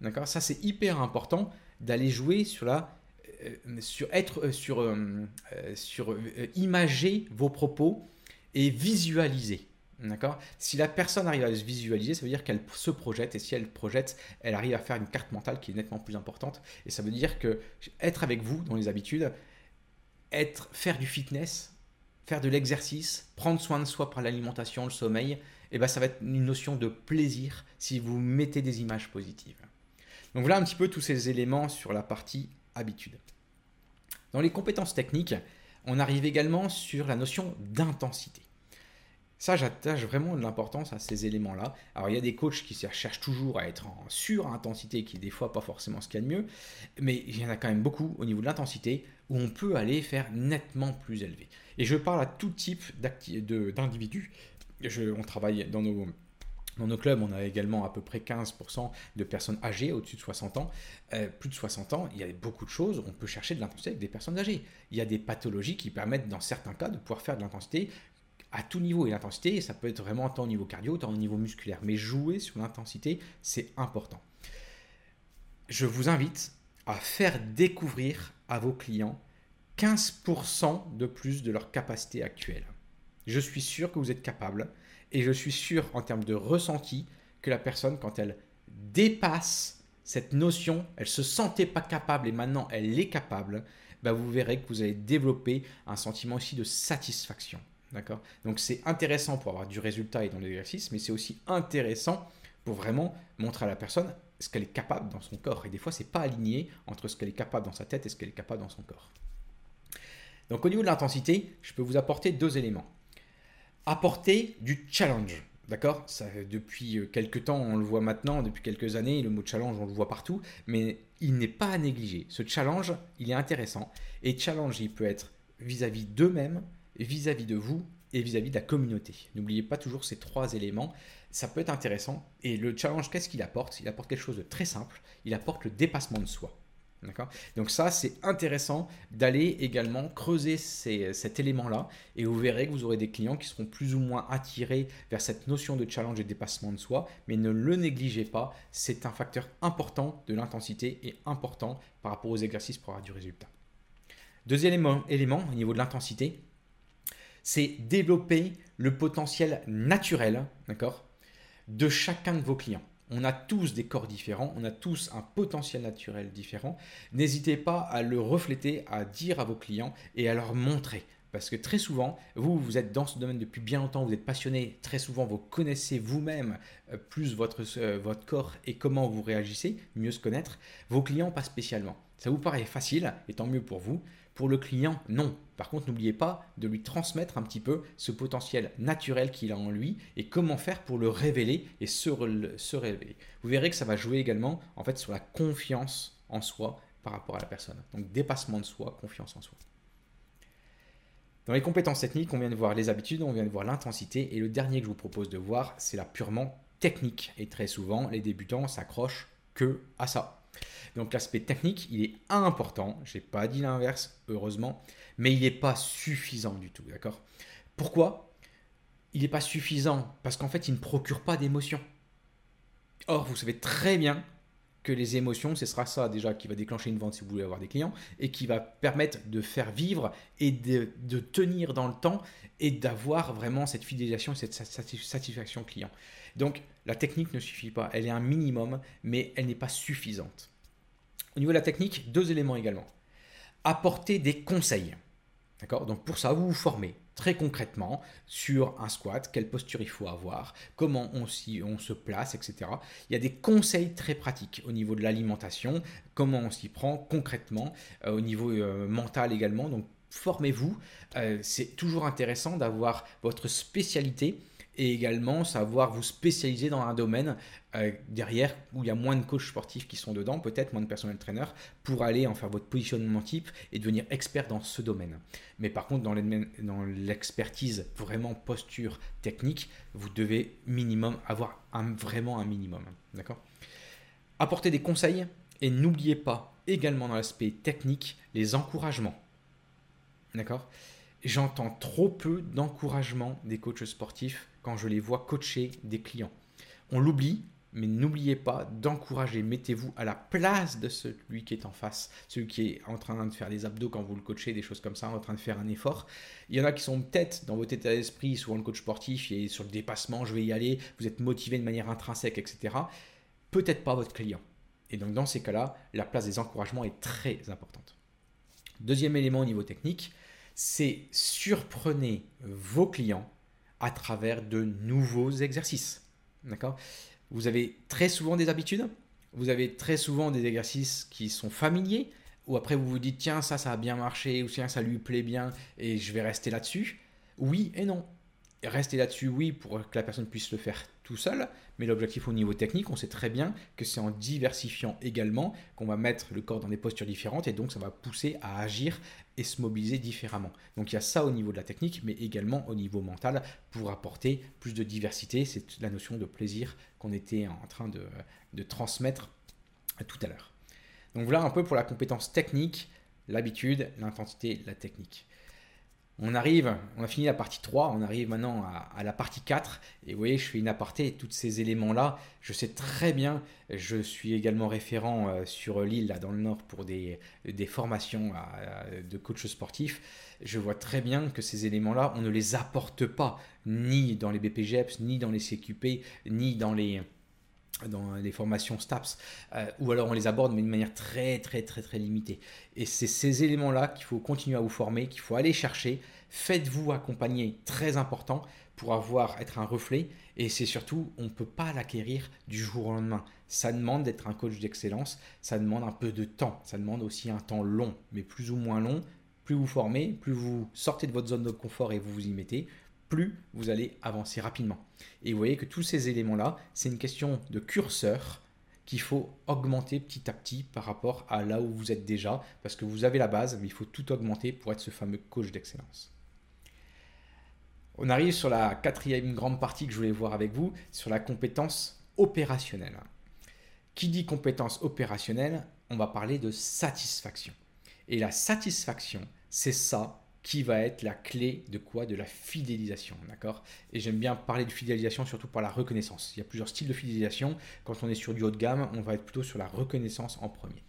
D'accord? Ça, c'est hyper important d'aller jouer sur la. Euh, sur être. Euh, sur, euh, sur imager vos propos et visualiser. D'accord? Si la personne arrive à se visualiser, ça veut dire qu'elle se projette, et si elle projette, elle arrive à faire une carte mentale qui est nettement plus importante. Et ça veut dire que être avec vous dans les habitudes, être, faire du fitness, faire de l'exercice, prendre soin de soi par l'alimentation, le sommeil, et eh ben ça va être une notion de plaisir si vous mettez des images positives. Donc voilà un petit peu tous ces éléments sur la partie habitude. Dans les compétences techniques, on arrive également sur la notion d'intensité. Ça, j'attache vraiment de l'importance à ces éléments-là. Alors, il y a des coachs qui cherchent toujours à être en sur-intensité, qui des fois pas forcément ce qu'il y a de mieux, mais il y en a quand même beaucoup au niveau de l'intensité où on peut aller faire nettement plus élevé. Et je parle à tout type d'individus. On travaille dans nos dans nos clubs, on a également à peu près 15% de personnes âgées au-dessus de 60 ans. Euh, plus de 60 ans, il y a beaucoup de choses, on peut chercher de l'intensité avec des personnes âgées. Il y a des pathologies qui permettent dans certains cas de pouvoir faire de l'intensité à tout niveau. Et l'intensité, ça peut être vraiment tant au niveau cardio, tant au niveau musculaire. Mais jouer sur l'intensité, c'est important. Je vous invite à faire découvrir à vos clients 15% de plus de leur capacité actuelle. Je suis sûr que vous êtes capable et je suis sûr en termes de ressenti que la personne, quand elle dépasse cette notion, elle se sentait pas capable et maintenant elle est capable, bah vous verrez que vous allez développer un sentiment aussi de satisfaction. D'accord Donc c'est intéressant pour avoir du résultat et dans l'exercice, mais c'est aussi intéressant pour vraiment montrer à la personne ce qu'elle est capable dans son corps. Et des fois, c'est pas aligné entre ce qu'elle est capable dans sa tête et ce qu'elle est capable dans son corps. Donc au niveau de l'intensité, je peux vous apporter deux éléments. Apporter du challenge. D'accord? Depuis euh, quelques temps, on le voit maintenant, depuis quelques années, le mot challenge, on le voit partout, mais il n'est pas à négliger. Ce challenge, il est intéressant. Et challenge, il peut être vis-à-vis d'eux-mêmes, vis-à-vis de vous et vis-à-vis de la communauté. N'oubliez pas toujours ces trois éléments, ça peut être intéressant. Et le challenge, qu'est-ce qu'il apporte? Il apporte quelque chose de très simple, il apporte le dépassement de soi. Donc ça, c'est intéressant d'aller également creuser cet élément-là et vous verrez que vous aurez des clients qui seront plus ou moins attirés vers cette notion de challenge et dépassement de soi, mais ne le négligez pas, c'est un facteur important de l'intensité et important par rapport aux exercices pour avoir du résultat. Deuxième élément au niveau de l'intensité, c'est développer le potentiel naturel, d'accord, de chacun de vos clients. On a tous des corps différents, on a tous un potentiel naturel différent. N'hésitez pas à le refléter, à dire à vos clients et à leur montrer. Parce que très souvent, vous, vous êtes dans ce domaine depuis bien longtemps, vous êtes passionné, très souvent vous connaissez vous-même euh, plus votre, euh, votre corps et comment vous réagissez, mieux se connaître. Vos clients, pas spécialement. Ça vous paraît facile, et tant mieux pour vous. Pour le client, non. Par contre, n'oubliez pas de lui transmettre un petit peu ce potentiel naturel qu'il a en lui et comment faire pour le révéler et se, révéler. Vous verrez que ça va jouer également en fait sur la confiance en soi par rapport à la personne. Donc dépassement de soi, confiance en soi. Dans les compétences techniques, on vient de voir les habitudes, on vient de voir l'intensité, et le dernier que je vous propose de voir, c'est la purement technique. Et très souvent, les débutants s'accrochent que à ça. Donc l'aspect technique, il est important. Je n'ai pas dit l'inverse, heureusement, mais il n'est pas suffisant du tout, d'accord? Pourquoi? Il n'est pas suffisant parce qu'en fait, il ne procure pas d'émotion. Or, vous savez très bien que les émotions, ce sera ça déjà qui va déclencher une vente si vous voulez avoir des clients et qui va permettre de faire vivre et de, tenir dans le temps et d'avoir vraiment cette fidélisation, cette satisfaction client. Donc la technique ne suffit pas, elle est un minimum, mais elle n'est pas suffisante. Au niveau de la technique, deux éléments également. Apporter des conseils. D'accord? Donc pour ça, vous vous formez très concrètement sur un squat, quelle posture il faut avoir, comment on, on se place, etc. Il y a des conseils très pratiques au niveau de l'alimentation, comment on s'y prend concrètement, euh, au niveau euh, mental également. Donc formez-vous. Euh, c'est toujours intéressant d'avoir votre spécialité et également savoir vous spécialiser dans un domaine euh, derrière où il y a moins de coachs sportifs qui sont dedans, peut-être moins de personnel trainer, pour aller en faire votre positionnement type et devenir expert dans ce domaine. Mais par contre, dans l'expertise vraiment posture technique, vous devez minimum avoir un, vraiment un minimum. D'accord? Apporter des conseils et n'oubliez pas également dans l'aspect technique les encouragements. D'accord? J'entends trop peu d'encouragement des coachs sportifs quand je les vois coacher des clients. On l'oublie, mais n'oubliez pas d'encourager. Mettez-vous à la place de celui qui est en face, celui qui est en train de faire des abdos quand vous le coachez, des choses comme ça, en train de faire un effort. Il y en a qui sont peut-être dans votre état d'esprit, souvent le coach sportif, et sur le dépassement, je vais y aller, vous êtes motivé de manière intrinsèque, etc. Peut-être pas votre client. Et donc dans ces cas-là, la place des encouragements est très importante. Deuxième élément au niveau technique, c'est surprenez vos clients à travers de nouveaux exercices. D'accord? Vous avez très souvent des habitudes, vous avez très souvent des exercices qui sont familiers, ou après vous vous dites tiens ça ça a bien marché, ou tiens ça lui plaît bien et je vais rester là-dessus? Oui et non rester là-dessus, oui, pour que la personne puisse le faire tout seul, mais l'objectif au niveau technique, on sait très bien que c'est en diversifiant également qu'on va mettre le corps dans des postures différentes et donc ça va pousser à agir et se mobiliser différemment. Donc il y a ça au niveau de la technique, mais également au niveau mental pour apporter plus de diversité. C'est la notion de plaisir qu'on était en train de, de transmettre tout à l'heure. Donc voilà un peu pour la compétence technique, l'habitude, l'intensité, la technique. On arrive, on a fini la partie 3, on arrive maintenant à, la partie 4. Et vous voyez, je fais une aparté, tous ces éléments-là, je sais très bien, je suis également référent euh, sur l'île, là dans le nord, pour des, formations de coach sportif. Je vois très bien que ces éléments-là, on ne les apporte pas, ni dans les BPGEPS, ni dans les CQP, ni dans les dans les formations STAPS, euh, ou alors on les aborde mais d'une manière très très très très limitée. Et c'est ces éléments-là qu'il faut continuer à vous former, qu'il faut aller chercher. Faites-vous accompagner, très important, pour avoir être un reflet. Et c'est surtout, on ne peut pas l'acquérir du jour au lendemain. Ça demande d'être un coach d'excellence, ça demande un peu de temps, ça demande aussi un temps long, mais plus ou moins long. Plus vous formez, plus vous sortez de votre zone de confort et vous vous y mettez, plus vous allez avancer rapidement. Et vous voyez que tous ces éléments-là, c'est une question de curseur qu'il faut augmenter petit à petit par rapport à là où vous êtes déjà, parce que vous avez la base, mais il faut tout augmenter pour être ce fameux coach d'excellence. On arrive sur la quatrième grande partie que je voulais voir avec vous, sur la compétence opérationnelle. Qui dit compétence opérationnelle, on va parler de satisfaction. Et la satisfaction, c'est ça qui va être la clé de quoi? De la fidélisation, d'accord? Et j'aime bien parler de fidélisation surtout par la reconnaissance. Il y a plusieurs styles de fidélisation. Quand on est sur du haut de gamme, on va être plutôt sur la reconnaissance en premier.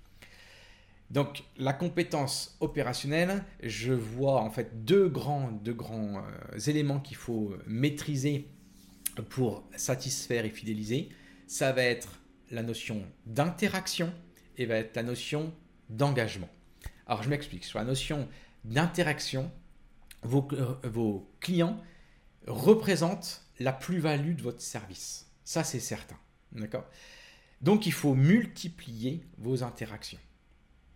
Donc la compétence opérationnelle, je vois en fait deux grands, deux grands euh, éléments qu'il faut maîtriser pour satisfaire et fidéliser. Ça va être la notion d'interaction et va être la notion d'engagement. Alors je m'explique. Sur la notion d'interaction, vos, euh, vos clients représentent la plus-value de votre service. Ça, c'est certain. D'accord? Donc, il faut multiplier vos interactions.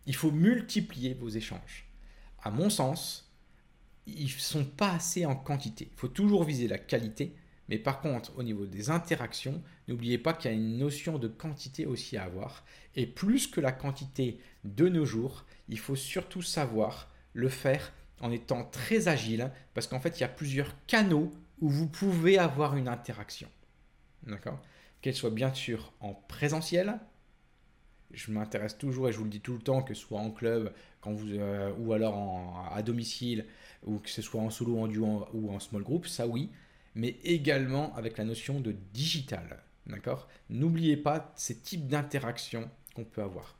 Il faut multiplier vos échanges. À mon sens, ils ne sont pas assez en quantité. Il faut toujours viser la qualité, mais par contre, au niveau des interactions, n'oubliez pas qu'il y a une notion de quantité aussi à avoir. Et plus que la quantité de nos jours, il faut surtout savoir le faire en étant très agile, parce qu'en fait, il y a plusieurs canaux où vous pouvez avoir une interaction. D'accord? Qu'elle soit bien sûr en présentiel. Je m'intéresse toujours et je vous le dis tout le temps, que ce soit en club quand vous, euh, ou alors à domicile, ou que ce soit en solo, en duo ou en small group, ça oui, mais également avec la notion de digital. D'accord? N'oubliez pas ces types d'interactions qu'on peut avoir.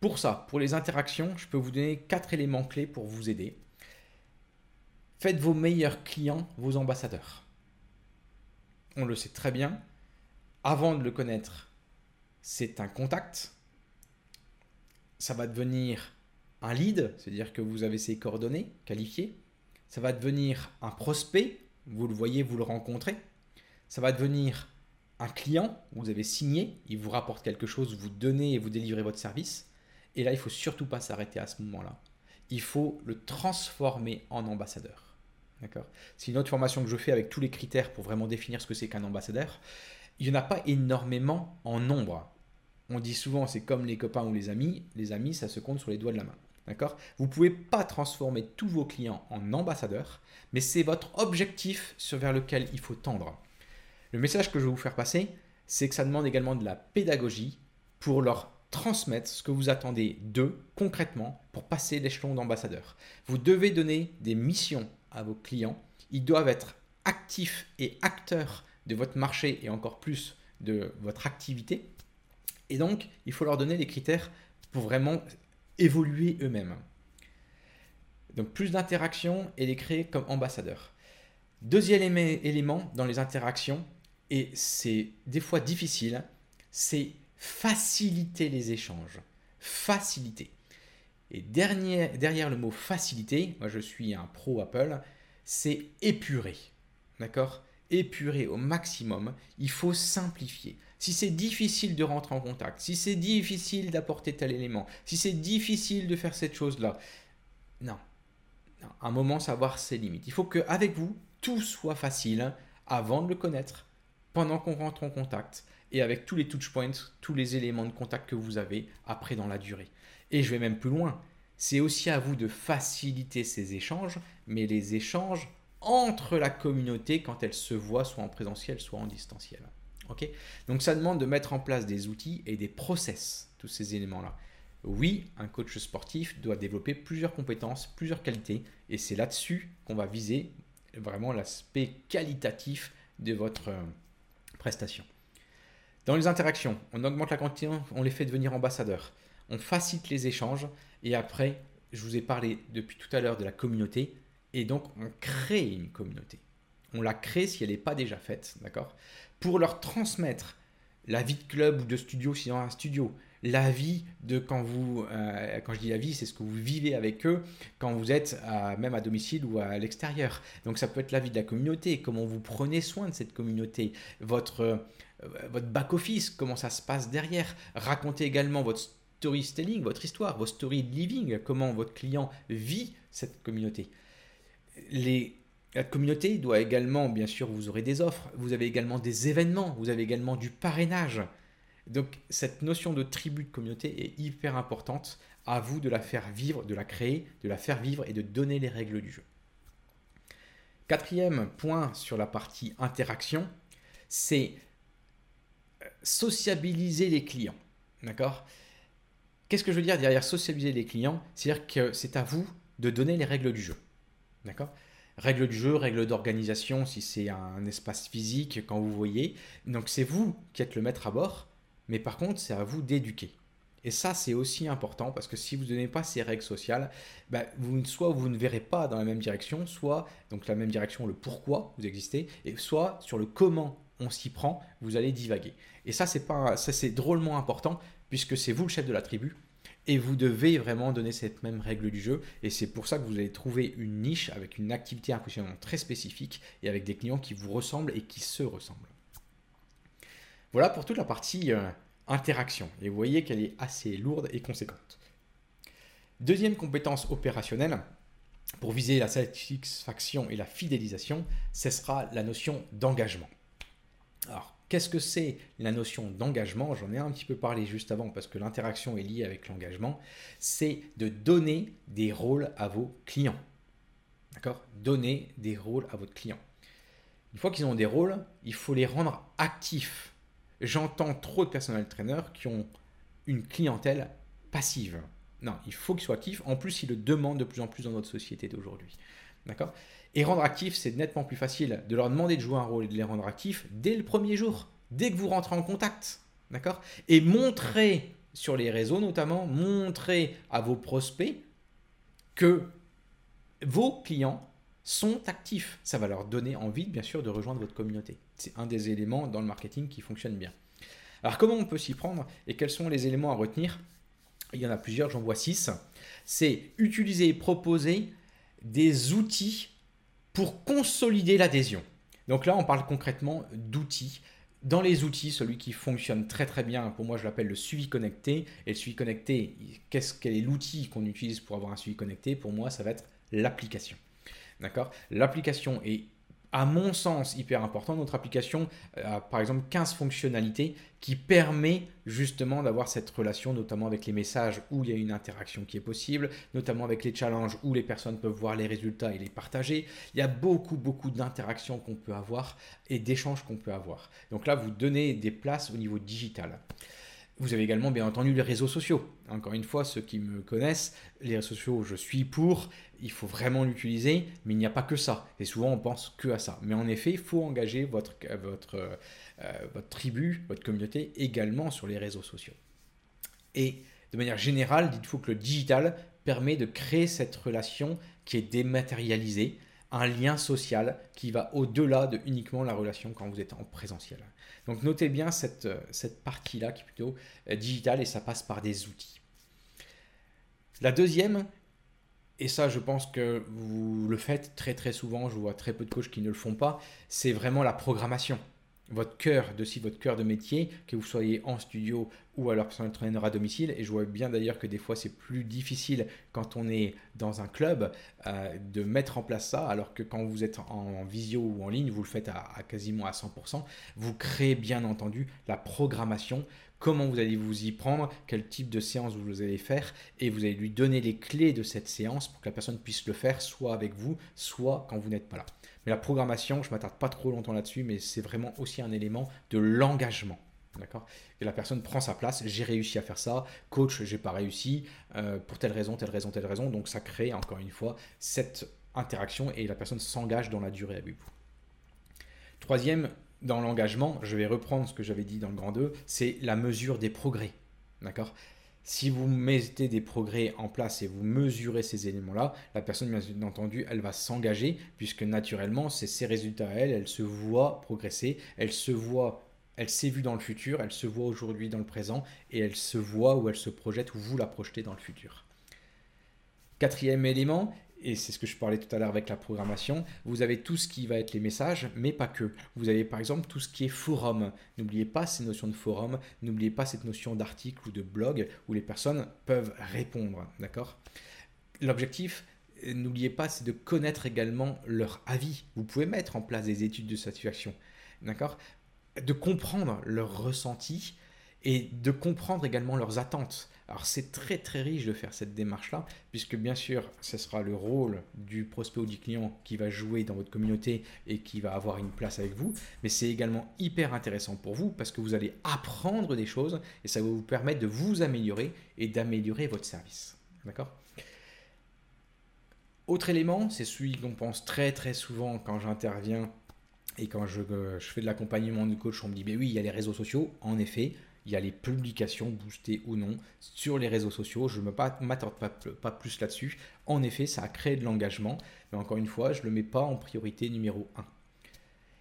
Pour ça, pour les interactions, je peux vous donner quatre éléments clés pour vous aider. Faites vos meilleurs clients vos ambassadeurs. On le sait très bien. Avant de le connaître, c'est un contact. Ça va devenir un lead, c'est-à-dire que vous avez ses coordonnées qualifiées. Ça va devenir un prospect, vous le voyez, vous le rencontrez. Ça va devenir un client, vous avez signé, il vous rapporte quelque chose, vous donnez et vous délivrez votre service. Et là, il faut surtout pas s'arrêter à ce moment-là. Il faut le transformer en ambassadeur. D'accord? C'est une autre formation que je fais avec tous les critères pour vraiment définir ce que c'est qu'un ambassadeur. Il n'y en a pas énormément en nombre. On dit souvent c'est comme les copains ou les amis. Les amis, ça se compte sur les doigts de la main. D'accord? Vous ne pouvez pas transformer tous vos clients en ambassadeurs, mais c'est votre objectif vers lequel il faut tendre. Le message que je vais vous faire passer, c'est que ça demande également de la pédagogie pour leur transmettre ce que vous attendez d'eux concrètement pour passer l'échelon d'ambassadeur. Vous devez donner des missions à vos clients. Ils doivent être actifs et acteurs de votre marché et encore plus de votre activité. Et donc, il faut leur donner des critères pour vraiment évoluer eux-mêmes. Donc, plus d'interactions et les créer comme ambassadeurs. Deuxième élément dans les interactions, et c'est des fois difficile, c'est faciliter les échanges. Faciliter. Et derrière, derrière le mot faciliter, moi je suis un pro Apple, c'est épurer. D'accord? Épurer au maximum. Il faut simplifier. Si c'est difficile de rentrer en contact, si c'est difficile d'apporter tel élément, si c'est difficile de faire cette chose-là, non. non. À un moment, savoir ses limites. Il faut qu'avec vous, tout soit facile avant de le connaître, pendant qu'on rentre en contact et avec tous les touch points, tous les éléments de contact que vous avez après dans la durée. Et je vais même plus loin. C'est aussi à vous de faciliter ces échanges, mais les échanges entre la communauté quand elle se voit soit en présentiel, soit en distanciel. Ok? Donc ça demande de mettre en place des outils et des process, tous ces éléments-là. Oui, un coach sportif doit développer plusieurs compétences, plusieurs qualités, et c'est là-dessus qu'on va viser vraiment l'aspect qualitatif de votre euh, prestation. Dans les interactions, on augmente la quantité, on les fait devenir ambassadeurs. On facilite les échanges et après, je vous ai parlé depuis tout à l'heure de la communauté et donc on crée une communauté. On la crée si elle n'est pas déjà faite, d'accord? Pour leur transmettre la vie de club ou de studio si dans un studio, la vie de quand vous, euh, quand je dis la vie, c'est ce que vous vivez avec eux quand vous êtes même à domicile ou à l'extérieur. Donc ça peut être la vie de la communauté, comment vous prenez soin de cette communauté, votre, votre back-office, comment ça se passe derrière? Racontez également votre storytelling, votre histoire, votre story living, comment votre client vit cette communauté. La communauté doit également, bien sûr, vous aurez des offres, vous avez également des événements, vous avez également du parrainage. Donc cette notion de tribu de communauté est hyper importante. À vous de la faire vivre, de la créer, de la faire vivre et de donner les règles du jeu. Quatrième point sur la partie interaction, c'est euh, sociabiliser les clients. D'accord? Qu'est-ce que je veux dire derrière sociabiliser les clients? C'est-à-dire que c'est à vous de donner les règles du jeu. D'accord? Règles du jeu, règles d'organisation si c'est un espace physique, quand vous voyez. Donc c'est vous qui êtes le maître à bord mais par contre, c'est à vous d'éduquer. Et ça, c'est aussi important parce que si vous ne donnez pas ces règles sociales, bah, vous, soit vous ne verrez pas dans la même direction, soit donc la même direction, le pourquoi vous existez, et soit sur le comment on s'y prend, vous allez divaguer. Et ça, c'est pas, c'est drôlement important puisque c'est vous le chef de la tribu et vous devez vraiment donner cette même règle du jeu. Et c'est pour ça que vous allez trouver une niche avec une activité impressionnante très spécifique et avec des clients qui vous ressemblent et qui se ressemblent. Voilà pour toute la partie euh, interaction. Et vous voyez qu'elle est assez lourde et conséquente. Deuxième compétence opérationnelle, pour viser la satisfaction et la fidélisation, ce sera la notion d'engagement. Alors, qu'est-ce que c'est la notion d'engagement? J'en ai un petit peu parlé juste avant parce que l'interaction est liée avec l'engagement. C'est de donner des rôles à vos clients. D'accord? Donner des rôles à votre client. Une fois qu'ils ont des rôles, il faut les rendre actifs j'entends trop de personnel trainers qui ont une clientèle passive. Non, il faut qu'ils soient actifs. En plus, ils le demandent de plus en plus dans notre société d'aujourd'hui. D'accord? Et rendre actif, c'est nettement plus facile de leur demander de jouer un rôle et de les rendre actifs dès le premier jour, dès que vous rentrez en contact. D'accord? Et montrer sur les réseaux notamment, montrer à vos prospects que vos clients sont actifs. Ça va leur donner envie, bien sûr, de rejoindre votre communauté. C'est un des éléments dans le marketing qui fonctionne bien. Alors, comment on peut s'y prendre et quels sont les éléments à retenir? Il y en a plusieurs, j'en vois six. C'est utiliser et proposer des outils pour consolider l'adhésion. Donc là, on parle concrètement d'outils. Dans les outils, celui qui fonctionne très très bien, pour moi je l'appelle le suivi connecté. Et le suivi connecté, qu'est-ce quel est l'outil qu'on utilise pour avoir un suivi connecté? Pour moi, ça va être l'application. D'accord? L'application est à mon sens hyper important. Notre application a par exemple 15 fonctionnalités qui permet justement d'avoir cette relation, notamment avec les messages où il y a une interaction qui est possible, notamment avec les challenges où les personnes peuvent voir les résultats et les partager. Il y a beaucoup, beaucoup d'interactions qu'on peut avoir et d'échanges qu'on peut avoir. Donc là, vous donnez des places au niveau digital. Vous avez également bien entendu les réseaux sociaux. Encore une fois, ceux qui me connaissent, les réseaux sociaux, je suis pour, il faut vraiment l'utiliser, mais il n'y a pas que ça. Et souvent, on pense que à ça. Mais en effet, il faut engager votre, votre, euh, votre tribu, votre communauté également sur les réseaux sociaux. Et de manière générale, dites-vous que le digital permet de créer cette relation qui est dématérialisée, un lien social qui va au-delà de uniquement la relation quand vous êtes en présentiel. Donc notez bien cette, cette partie-là qui est plutôt euh, digitale et ça passe par des outils. La deuxième, et ça je pense que vous le faites très très souvent, je vois très peu de coachs qui ne le font pas, c'est vraiment la programmation votre cœur de si votre cœur de métier, que vous soyez en studio ou alors personal trainer à domicile. Et je vois bien d'ailleurs que des fois c'est plus difficile quand on est dans un club euh, de mettre en place ça, alors que quand vous êtes en, visio ou en ligne, vous le faites à, à quasiment à 100%. Vous créez bien entendu la programmation comment vous allez vous y prendre, quel type de séance vous allez faire, et vous allez lui donner les clés de cette séance pour que la personne puisse le faire soit avec vous, soit quand vous n'êtes pas là. Mais la programmation, je m'attarde pas trop longtemps là-dessus, mais c'est vraiment aussi un élément de l'engagement. D'accord? La personne prend sa place, j'ai réussi à faire ça, coach, j'ai pas réussi, euh, pour telle raison, telle raison, telle raison. Donc ça crée encore une fois cette interaction et la personne s'engage dans la durée avec vous. Troisième dans l'engagement, je vais reprendre ce que j'avais dit dans le grand 2, c'est la mesure des progrès. D'accord? Si vous mettez des progrès en place et vous mesurez ces éléments-là, la personne, bien entendu, elle va s'engager puisque naturellement, c'est ses résultats à elle, elle se voit progresser, elle se voit, elle s'est vue dans le futur, elle se voit aujourd'hui dans le présent et elle se voit ou elle se projette ou vous la projetez dans le futur. Quatrième élément, et c'est ce que je parlais tout à l'heure avec la programmation, vous avez tout ce qui va être les messages, mais pas que. Vous avez par exemple tout ce qui est forum. N'oubliez pas ces notions de forum, n'oubliez pas cette notion d'article ou de blog où les personnes peuvent répondre, d'accord? L'objectif, n'oubliez pas, c'est de connaître également leur avis. Vous pouvez mettre en place des études de satisfaction, d'accord? De comprendre leur ressenti et de comprendre également leurs attentes. Alors c'est très très riche de faire cette démarche-là, puisque bien sûr, ce sera le rôle du prospect ou du client qui va jouer dans votre communauté et qui va avoir une place avec vous, mais c'est également hyper intéressant pour vous parce que vous allez apprendre des choses et ça va vous permettre de vous améliorer et d'améliorer votre service. D'accord? Autre élément, c'est celui qu'on pense très très souvent quand j'interviens et quand je, je, fais de l'accompagnement du coach, on me dit, mais oui, il y a les réseaux sociaux. En effet, il y a les publications boostées ou non sur les réseaux sociaux. Je ne m'attarde pas, pas, plus là-dessus. En effet, ça a créé de l'engagement, mais encore une fois, je ne le mets pas en priorité numéro 1.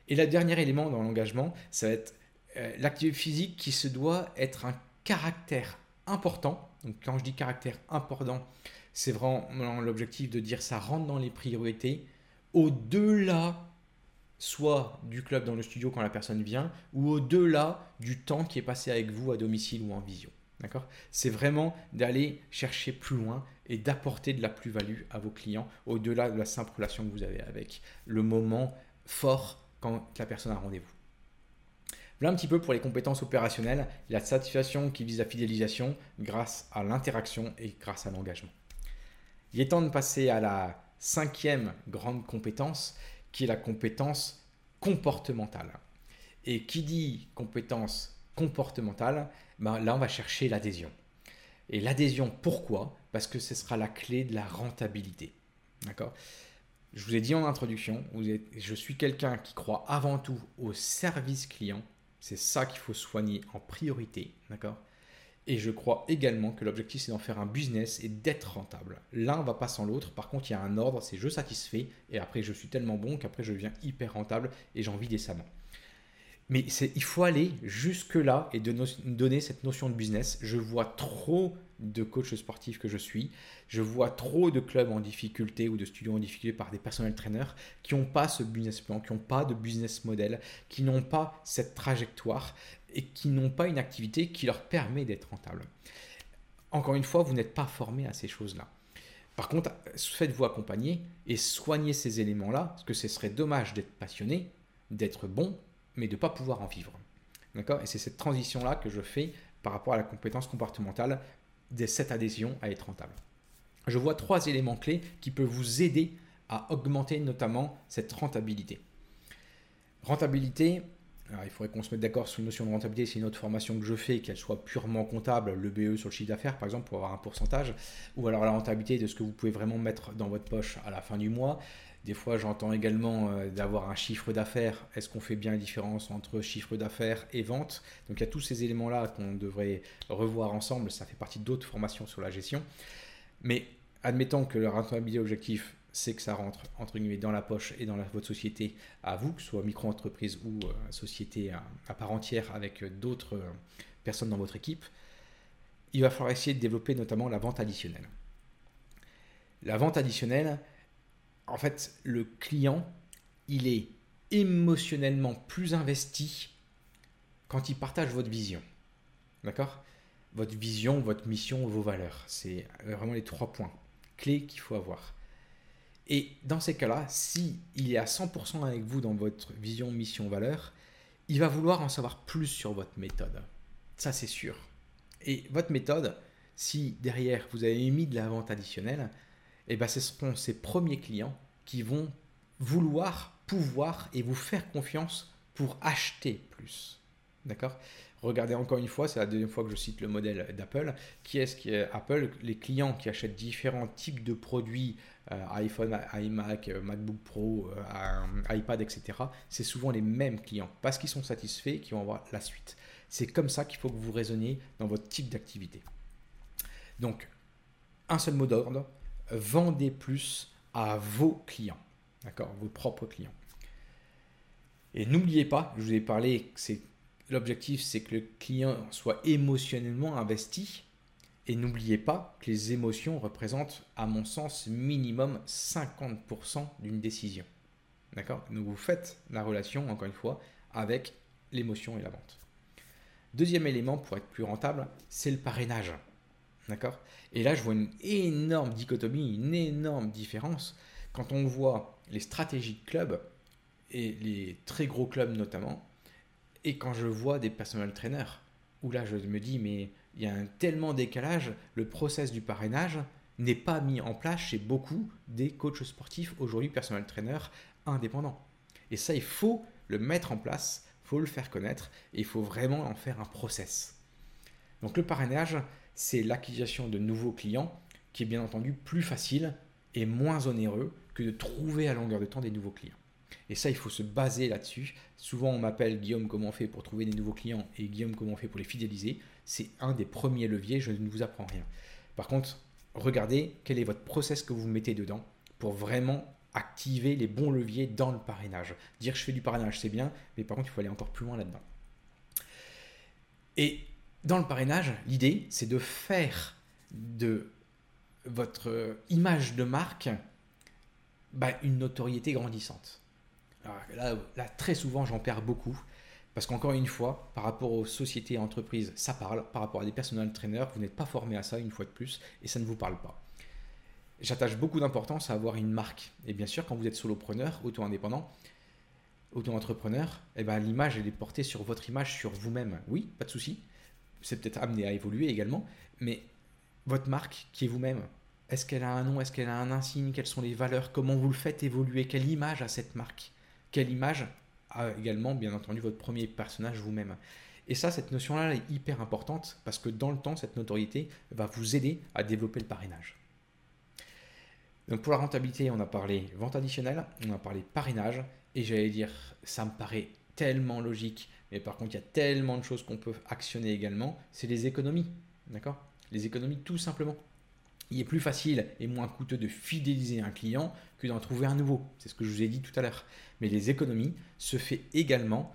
Et le dernier élément dans l'engagement, ça va être euh, l'activité physique qui se doit être un caractère important. Donc quand je dis caractère important, c'est vraiment l'objectif de dire ça rentre dans les priorités au-delà soit du club dans le studio quand la personne vient, ou au-delà du temps qui est passé avec vous à domicile ou en vision. D'accord? C'est vraiment d'aller chercher plus loin et d'apporter de la plus-value à vos clients au-delà de la simple relation que vous avez avec le moment fort quand la personne a rendez-vous. Voilà un petit peu pour les compétences opérationnelles, la satisfaction qui vise la fidélisation grâce à l'interaction et grâce à l'engagement. Il est temps de passer à la cinquième grande compétence qui est la compétence comportementale. Et qui dit compétence comportementale, ben là on va chercher l'adhésion. Et l'adhésion, pourquoi? Parce que ce sera la clé de la rentabilité. D'accord? Je vous ai dit en introduction, je suis quelqu'un qui croit avant tout au service client. C'est ça qu'il faut soigner en priorité. D'accord? Et je crois également que l'objectif, c'est d'en faire un business et d'être rentable. L'un va pas sans l'autre. Par contre, il y a un ordre, c'est je satisfais. Et après, je suis tellement bon qu'après, je deviens hyper rentable et j'en vis décemment. Mais il faut aller jusque-là et donner cette notion de business. Je vois trop de coachs sportifs que je suis. Je vois trop de clubs en difficulté ou de studios en difficulté par des personnels traîneurs qui n'ont pas ce business plan, qui n'ont pas de business model, qui n'ont pas cette trajectoire et qui n'ont pas une activité qui leur permet d'être rentable. Encore une fois, vous n'êtes pas formé à ces choses-là. Par contre, faites-vous accompagner et soignez ces éléments-là, parce que ce serait dommage d'être passionné, d'être bon, mais de ne pas pouvoir en vivre. D'accord? Et c'est cette transition-là que je fais par rapport à la compétence comportementale de cette adhésion à être rentable. Je vois trois éléments clés qui peuvent vous aider à augmenter notamment cette rentabilité. Rentabilité, Il faudrait qu'on se mette d'accord sur une notion de rentabilité. C'est une autre formation que je fais, qu'elle soit purement comptable, le BE sur le chiffre d'affaires par exemple, pour avoir un pourcentage, ou alors la rentabilité de ce que vous pouvez vraiment mettre dans votre poche à la fin du mois. Des fois, j'entends également euh, d'avoir un chiffre d'affaires. Est-ce qu'on fait bien la différence entre chiffre d'affaires et vente? Donc, il y a tous ces éléments-là qu'on devrait revoir ensemble. Ça fait partie d'autres formations sur la gestion. Mais admettons que le rentabilité objectif, c'est que ça rentre entre guillemets dans la poche et dans votre société à vous, que ce soit micro-entreprise ou euh, société à, part entière avec d'autres euh, personnes dans votre équipe. Il va falloir essayer de développer notamment la vente additionnelle. La vente additionnelle, en fait, le client, il est émotionnellement plus investi quand il partage votre vision. D'accord? Votre vision, votre mission, vos valeurs. C'est vraiment les trois points clés qu'il faut avoir. Et dans ces cas-là, si il est à 100% avec vous dans votre vision, mission, valeur, il va vouloir en savoir plus sur votre méthode. Ça, c'est sûr. Et votre méthode, si derrière vous avez mis de la vente additionnelle, eh ben, ce seront ces premiers clients qui vont vouloir, pouvoir et vous faire confiance pour acheter plus. D'accord? Regardez encore une fois, c'est la deuxième fois que je cite le modèle d'Apple. Qui est-ce qui Apple? Les clients qui achètent différents types de produits, iPhone, iMac, euh, MacBook Pro, euh, iPad, etc. C'est souvent les mêmes clients parce qu'ils sont satisfaits qui vont avoir la suite. C'est comme ça qu'il faut que vous raisonniez dans votre type d'activité. Donc, un seul mot d'ordre, vendez plus à vos clients, d'accord, vos propres clients. Et n'oubliez pas, je vous ai parlé, c'est l'objectif, c'est que le client soit émotionnellement investi. Et n'oubliez pas que les émotions représentent, à mon sens, minimum 50% d'une décision. D'accord? Donc vous faites la relation, encore une fois, avec l'émotion et la vente. Deuxième élément pour être plus rentable, c'est le parrainage. D'accord? Et là, je vois une énorme dichotomie, une énorme différence quand on voit les stratégies de clubs et les très gros clubs notamment, et quand je vois des personal trainers, où là je me dis, mais il y a un tellement décalage, le process du parrainage n'est pas mis en place chez beaucoup des coachs sportifs, aujourd'hui personal trainers indépendants. Et ça, il faut le mettre en place, il faut le faire connaître, et il faut vraiment en faire un process. Donc le parrainage, c'est l'acquisition de nouveaux clients qui est bien entendu plus facile et moins onéreux que de trouver à longueur de temps des nouveaux clients. Et ça, il faut se baser là-dessus. Souvent, on m'appelle Guillaume, comment on fait pour trouver des nouveaux clients et Guillaume, comment on fait pour les fidéliser. C'est un des premiers leviers, je ne vous apprends rien. Par contre, regardez quel est votre process que vous mettez dedans pour vraiment activer les bons leviers dans le parrainage. Dire je fais du parrainage, c'est bien, mais par contre, il faut aller encore plus loin là-dedans. Et dans le parrainage, l'idée, c'est de faire de votre image de marque bah, une notoriété grandissante. là, très souvent, j'en perds beaucoup. Parce qu'encore une fois, par rapport aux sociétés et entreprises, ça parle. Par rapport à des personnels trainers, vous n'êtes pas formé à ça une fois de plus et ça ne vous parle pas. J'attache beaucoup d'importance à avoir une marque. Et bien sûr, quand vous êtes solopreneur, auto-indépendant, auto-entrepreneur, eh ben, l'image, est portée sur votre image, sur vous-même. Oui, pas de souci. C'est peut-être amené à évoluer également. Mais votre marque, qui est vous-même, est-ce qu'elle a un nom Est-ce qu'elle a un insigne Quelles sont les valeurs Comment vous le faites évoluer Quelle image a cette marque? Quelle image a également, bien entendu, votre premier personnage vous-même Et ça, cette notion-là est hyper importante parce que dans le temps, cette notoriété va vous aider à développer le parrainage. Donc pour la rentabilité, on a parlé vente additionnelle, on a parlé parrainage, et j'allais dire, ça me paraît tellement logique, mais par contre, il y a tellement de choses qu'on peut actionner également, c'est les économies. D'accord? Les économies tout simplement il est plus facile et moins coûteux de fidéliser un client que d'en trouver un nouveau. C'est ce que je vous ai dit tout à l'heure. Mais les économies se fait également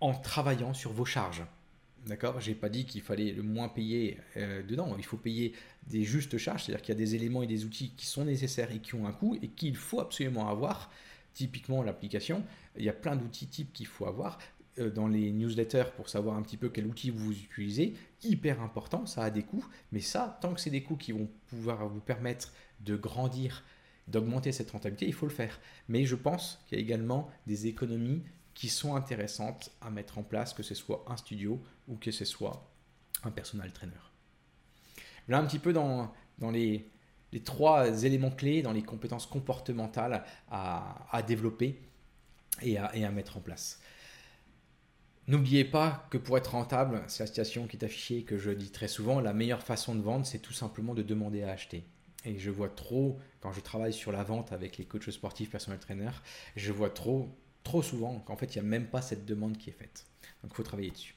en travaillant sur vos charges. D'accord? J'ai pas dit qu'il fallait le moins payer euh, dedans. Il faut payer des justes charges, c'est-à-dire qu'il y a des éléments et des outils qui sont nécessaires et qui ont un coût et qu'il faut absolument avoir. Typiquement l'application, il y a plein d'outils types qu'il faut avoir. Euh, dans les newsletters pour savoir un petit peu quel outil vous utilisez. Hyper important, ça a des coûts, mais ça, tant que c'est des coûts qui vont pouvoir vous permettre de grandir, d'augmenter cette rentabilité, il faut le faire. Mais je pense qu'il y a également des économies qui sont intéressantes à mettre en place, que ce soit un studio ou que ce soit un personal trainer. Là, un petit peu dans, les, trois éléments clés, dans les compétences comportementales à, développer et à mettre en place. N'oubliez pas que pour être rentable, c'est la situation qui est affichée que je dis très souvent, la meilleure façon de vendre, c'est tout simplement de demander à acheter. Et je vois trop, quand je travaille sur la vente avec les coachs sportifs, personnels traîneurs, je vois trop, trop souvent qu'en fait, il n'y a même pas cette demande qui est faite. Donc, il faut travailler dessus.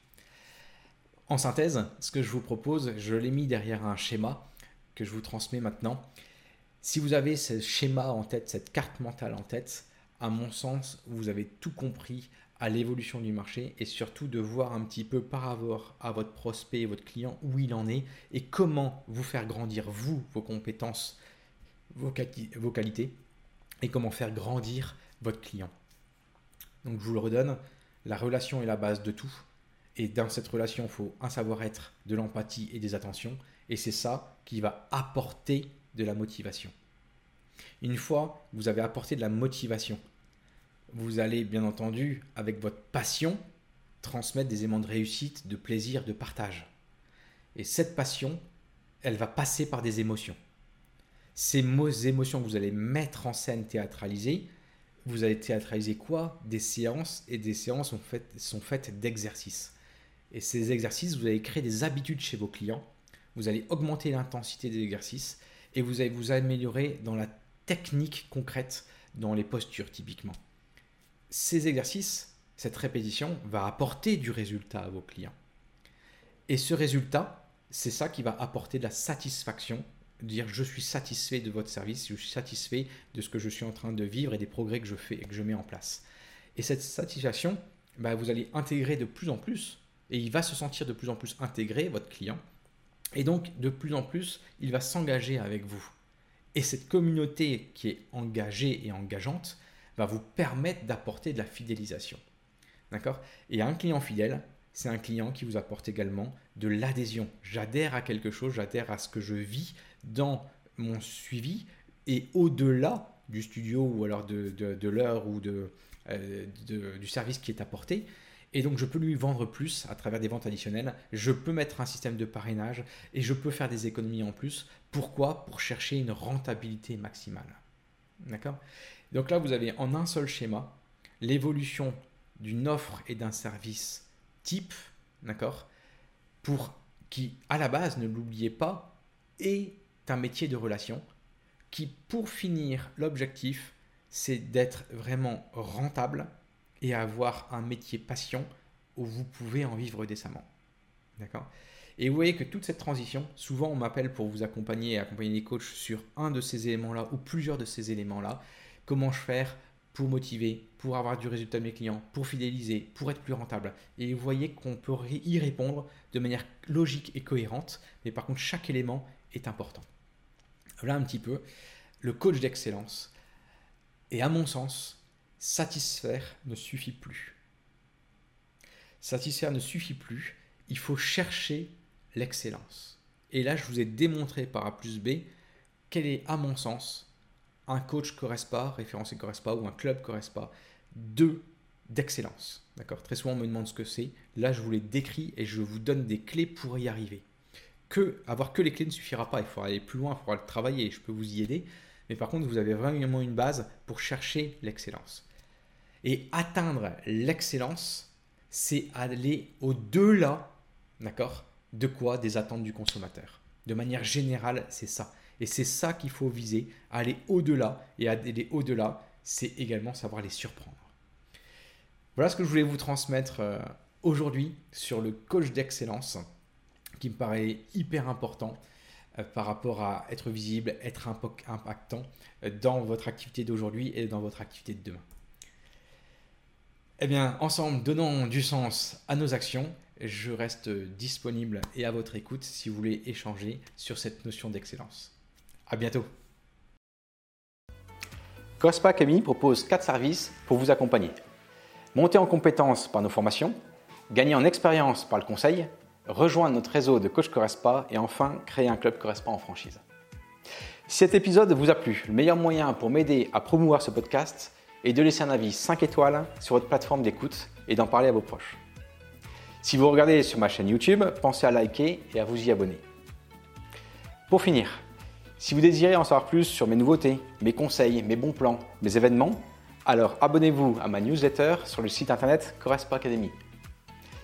En synthèse, ce que je vous propose, je l'ai mis derrière un schéma que je vous transmets maintenant. Si vous avez ce schéma en tête, cette carte mentale en tête, à mon sens, vous avez tout compris à l'évolution du marché et surtout de voir un petit peu par rapport à votre prospect et votre client où il en est et comment vous faire grandir vous, vos compétences, vos, vos qualités et comment faire grandir votre client. Donc je vous le redonne, la relation est la base de tout. Et dans cette relation, il faut un savoir-être, de l'empathie et des attentions. Et c'est ça qui va apporter de la motivation. Une fois que vous avez apporté de la motivation, vous allez bien entendu, avec votre passion, transmettre des aimants de réussite, de plaisir, de partage. Et cette passion, elle va passer par des émotions. Ces émotions que vous allez mettre en scène, théâtraliser, vous allez théâtraliser quoi? Des séances, et des séances sont faites, sont faites d'exercices. Et ces exercices, vous allez créer des habitudes chez vos clients, vous allez augmenter l'intensité des exercices, et vous allez vous améliorer dans la technique concrète, dans les postures typiquement ces exercices, cette répétition va apporter du résultat à vos clients. Et ce résultat, c'est ça qui va apporter de la satisfaction, dire je suis satisfait de votre service, je suis satisfait de ce que je suis en train de vivre et des progrès que je fais et que je mets en place. Et cette satisfaction, bah, vous allez intégrer de plus en plus et il va se sentir de plus en plus intégré, votre client. Et donc, de plus en plus, il va s'engager avec vous. Et cette communauté qui est engagée et engageante, va vous permettre d'apporter de la fidélisation. D'accord? Et un client fidèle, c'est un client qui vous apporte également de l'adhésion. J'adhère à quelque chose, j'adhère à ce que je vis dans mon suivi et au-delà du studio ou alors de, de, l'heure ou euh, de, du service qui est apporté. Et donc je peux lui vendre plus à travers des ventes additionnelles, je peux mettre un système de parrainage et je peux faire des économies en plus. Pourquoi? Pour chercher une rentabilité maximale. D'accord? Donc là, vous avez en un seul schéma l'évolution d'une offre et d'un service type, d'accord Pour qui, à la base, ne l'oubliez pas, est un métier de relation qui, pour finir, l'objectif, c'est d'être vraiment rentable et avoir un métier passion où vous pouvez en vivre décemment. D'accord et vous voyez que toute cette transition, souvent on m'appelle pour vous accompagner et accompagner les coachs sur un de ces éléments-là ou plusieurs de ces éléments-là. Comment je faire pour motiver, pour avoir du résultat de mes clients, pour fidéliser, pour être plus rentable. Et vous voyez qu'on peut y répondre de manière logique et cohérente, mais par contre chaque élément est important. Voilà un petit peu le coach d'excellence. Et à mon sens, satisfaire ne suffit plus. Satisfaire ne suffit plus. Il faut chercher l'excellence. Et là, je vous ai démontré par A plus B quel est, à mon sens, un coach Correspa, référencé Correspa ou un club Correspa de d'excellence. D'accord? Très souvent, on me demande ce que c'est. Là, je vous l'ai décrit et je vous donne des clés pour y arriver. Que avoir que les clés ne suffira pas. Il faut aller plus loin, il faudra le travailler. Je peux vous y aider. Mais par contre, vous avez vraiment une base pour chercher l'excellence. Et atteindre l'excellence, c'est aller au-delà, d'accord, de quoi? Des attentes du consommateur. De manière générale, c'est ça. Et c'est ça qu'il faut viser, aller au-delà. Et aller au-delà, c'est également savoir les surprendre. Voilà ce que je voulais vous transmettre euh, aujourd'hui sur le coach d'excellence, qui me paraît hyper important euh, par rapport à être visible, être impactant euh, dans votre activité d'aujourd'hui et dans votre activité de demain. Eh bien, ensemble, donnons du sens à nos actions je reste disponible et à votre écoute si vous voulez échanger sur cette notion d'excellence. À bientôt. COSPA Academy propose 4 services pour vous accompagner. Monter en compétences par nos formations, gagner en expérience par le conseil, rejoindre notre réseau de coach Correspa et enfin créer un club Correspa en franchise. Si cet épisode vous a plu, le meilleur moyen pour m'aider à promouvoir ce podcast est de laisser un avis 5 étoiles sur votre plateforme d'écoute et d'en parler à vos proches. Si vous regardez sur ma chaîne YouTube, pensez à liker et à vous y abonner. Pour finir, si vous désirez en savoir plus sur mes nouveautés, mes conseils, mes bons plans, mes événements, alors abonnez-vous à ma newsletter sur le site internet Correspa Academy.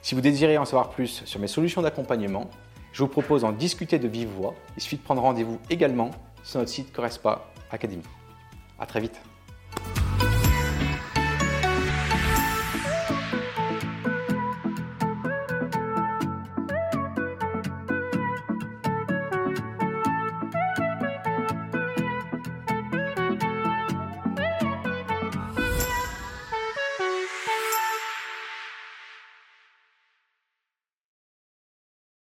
Si vous désirez en savoir plus sur mes solutions d'accompagnement, je vous propose d'en discuter de vive voix. Il suffit de prendre rendez-vous également sur notre site Correspa Academy. À très vite.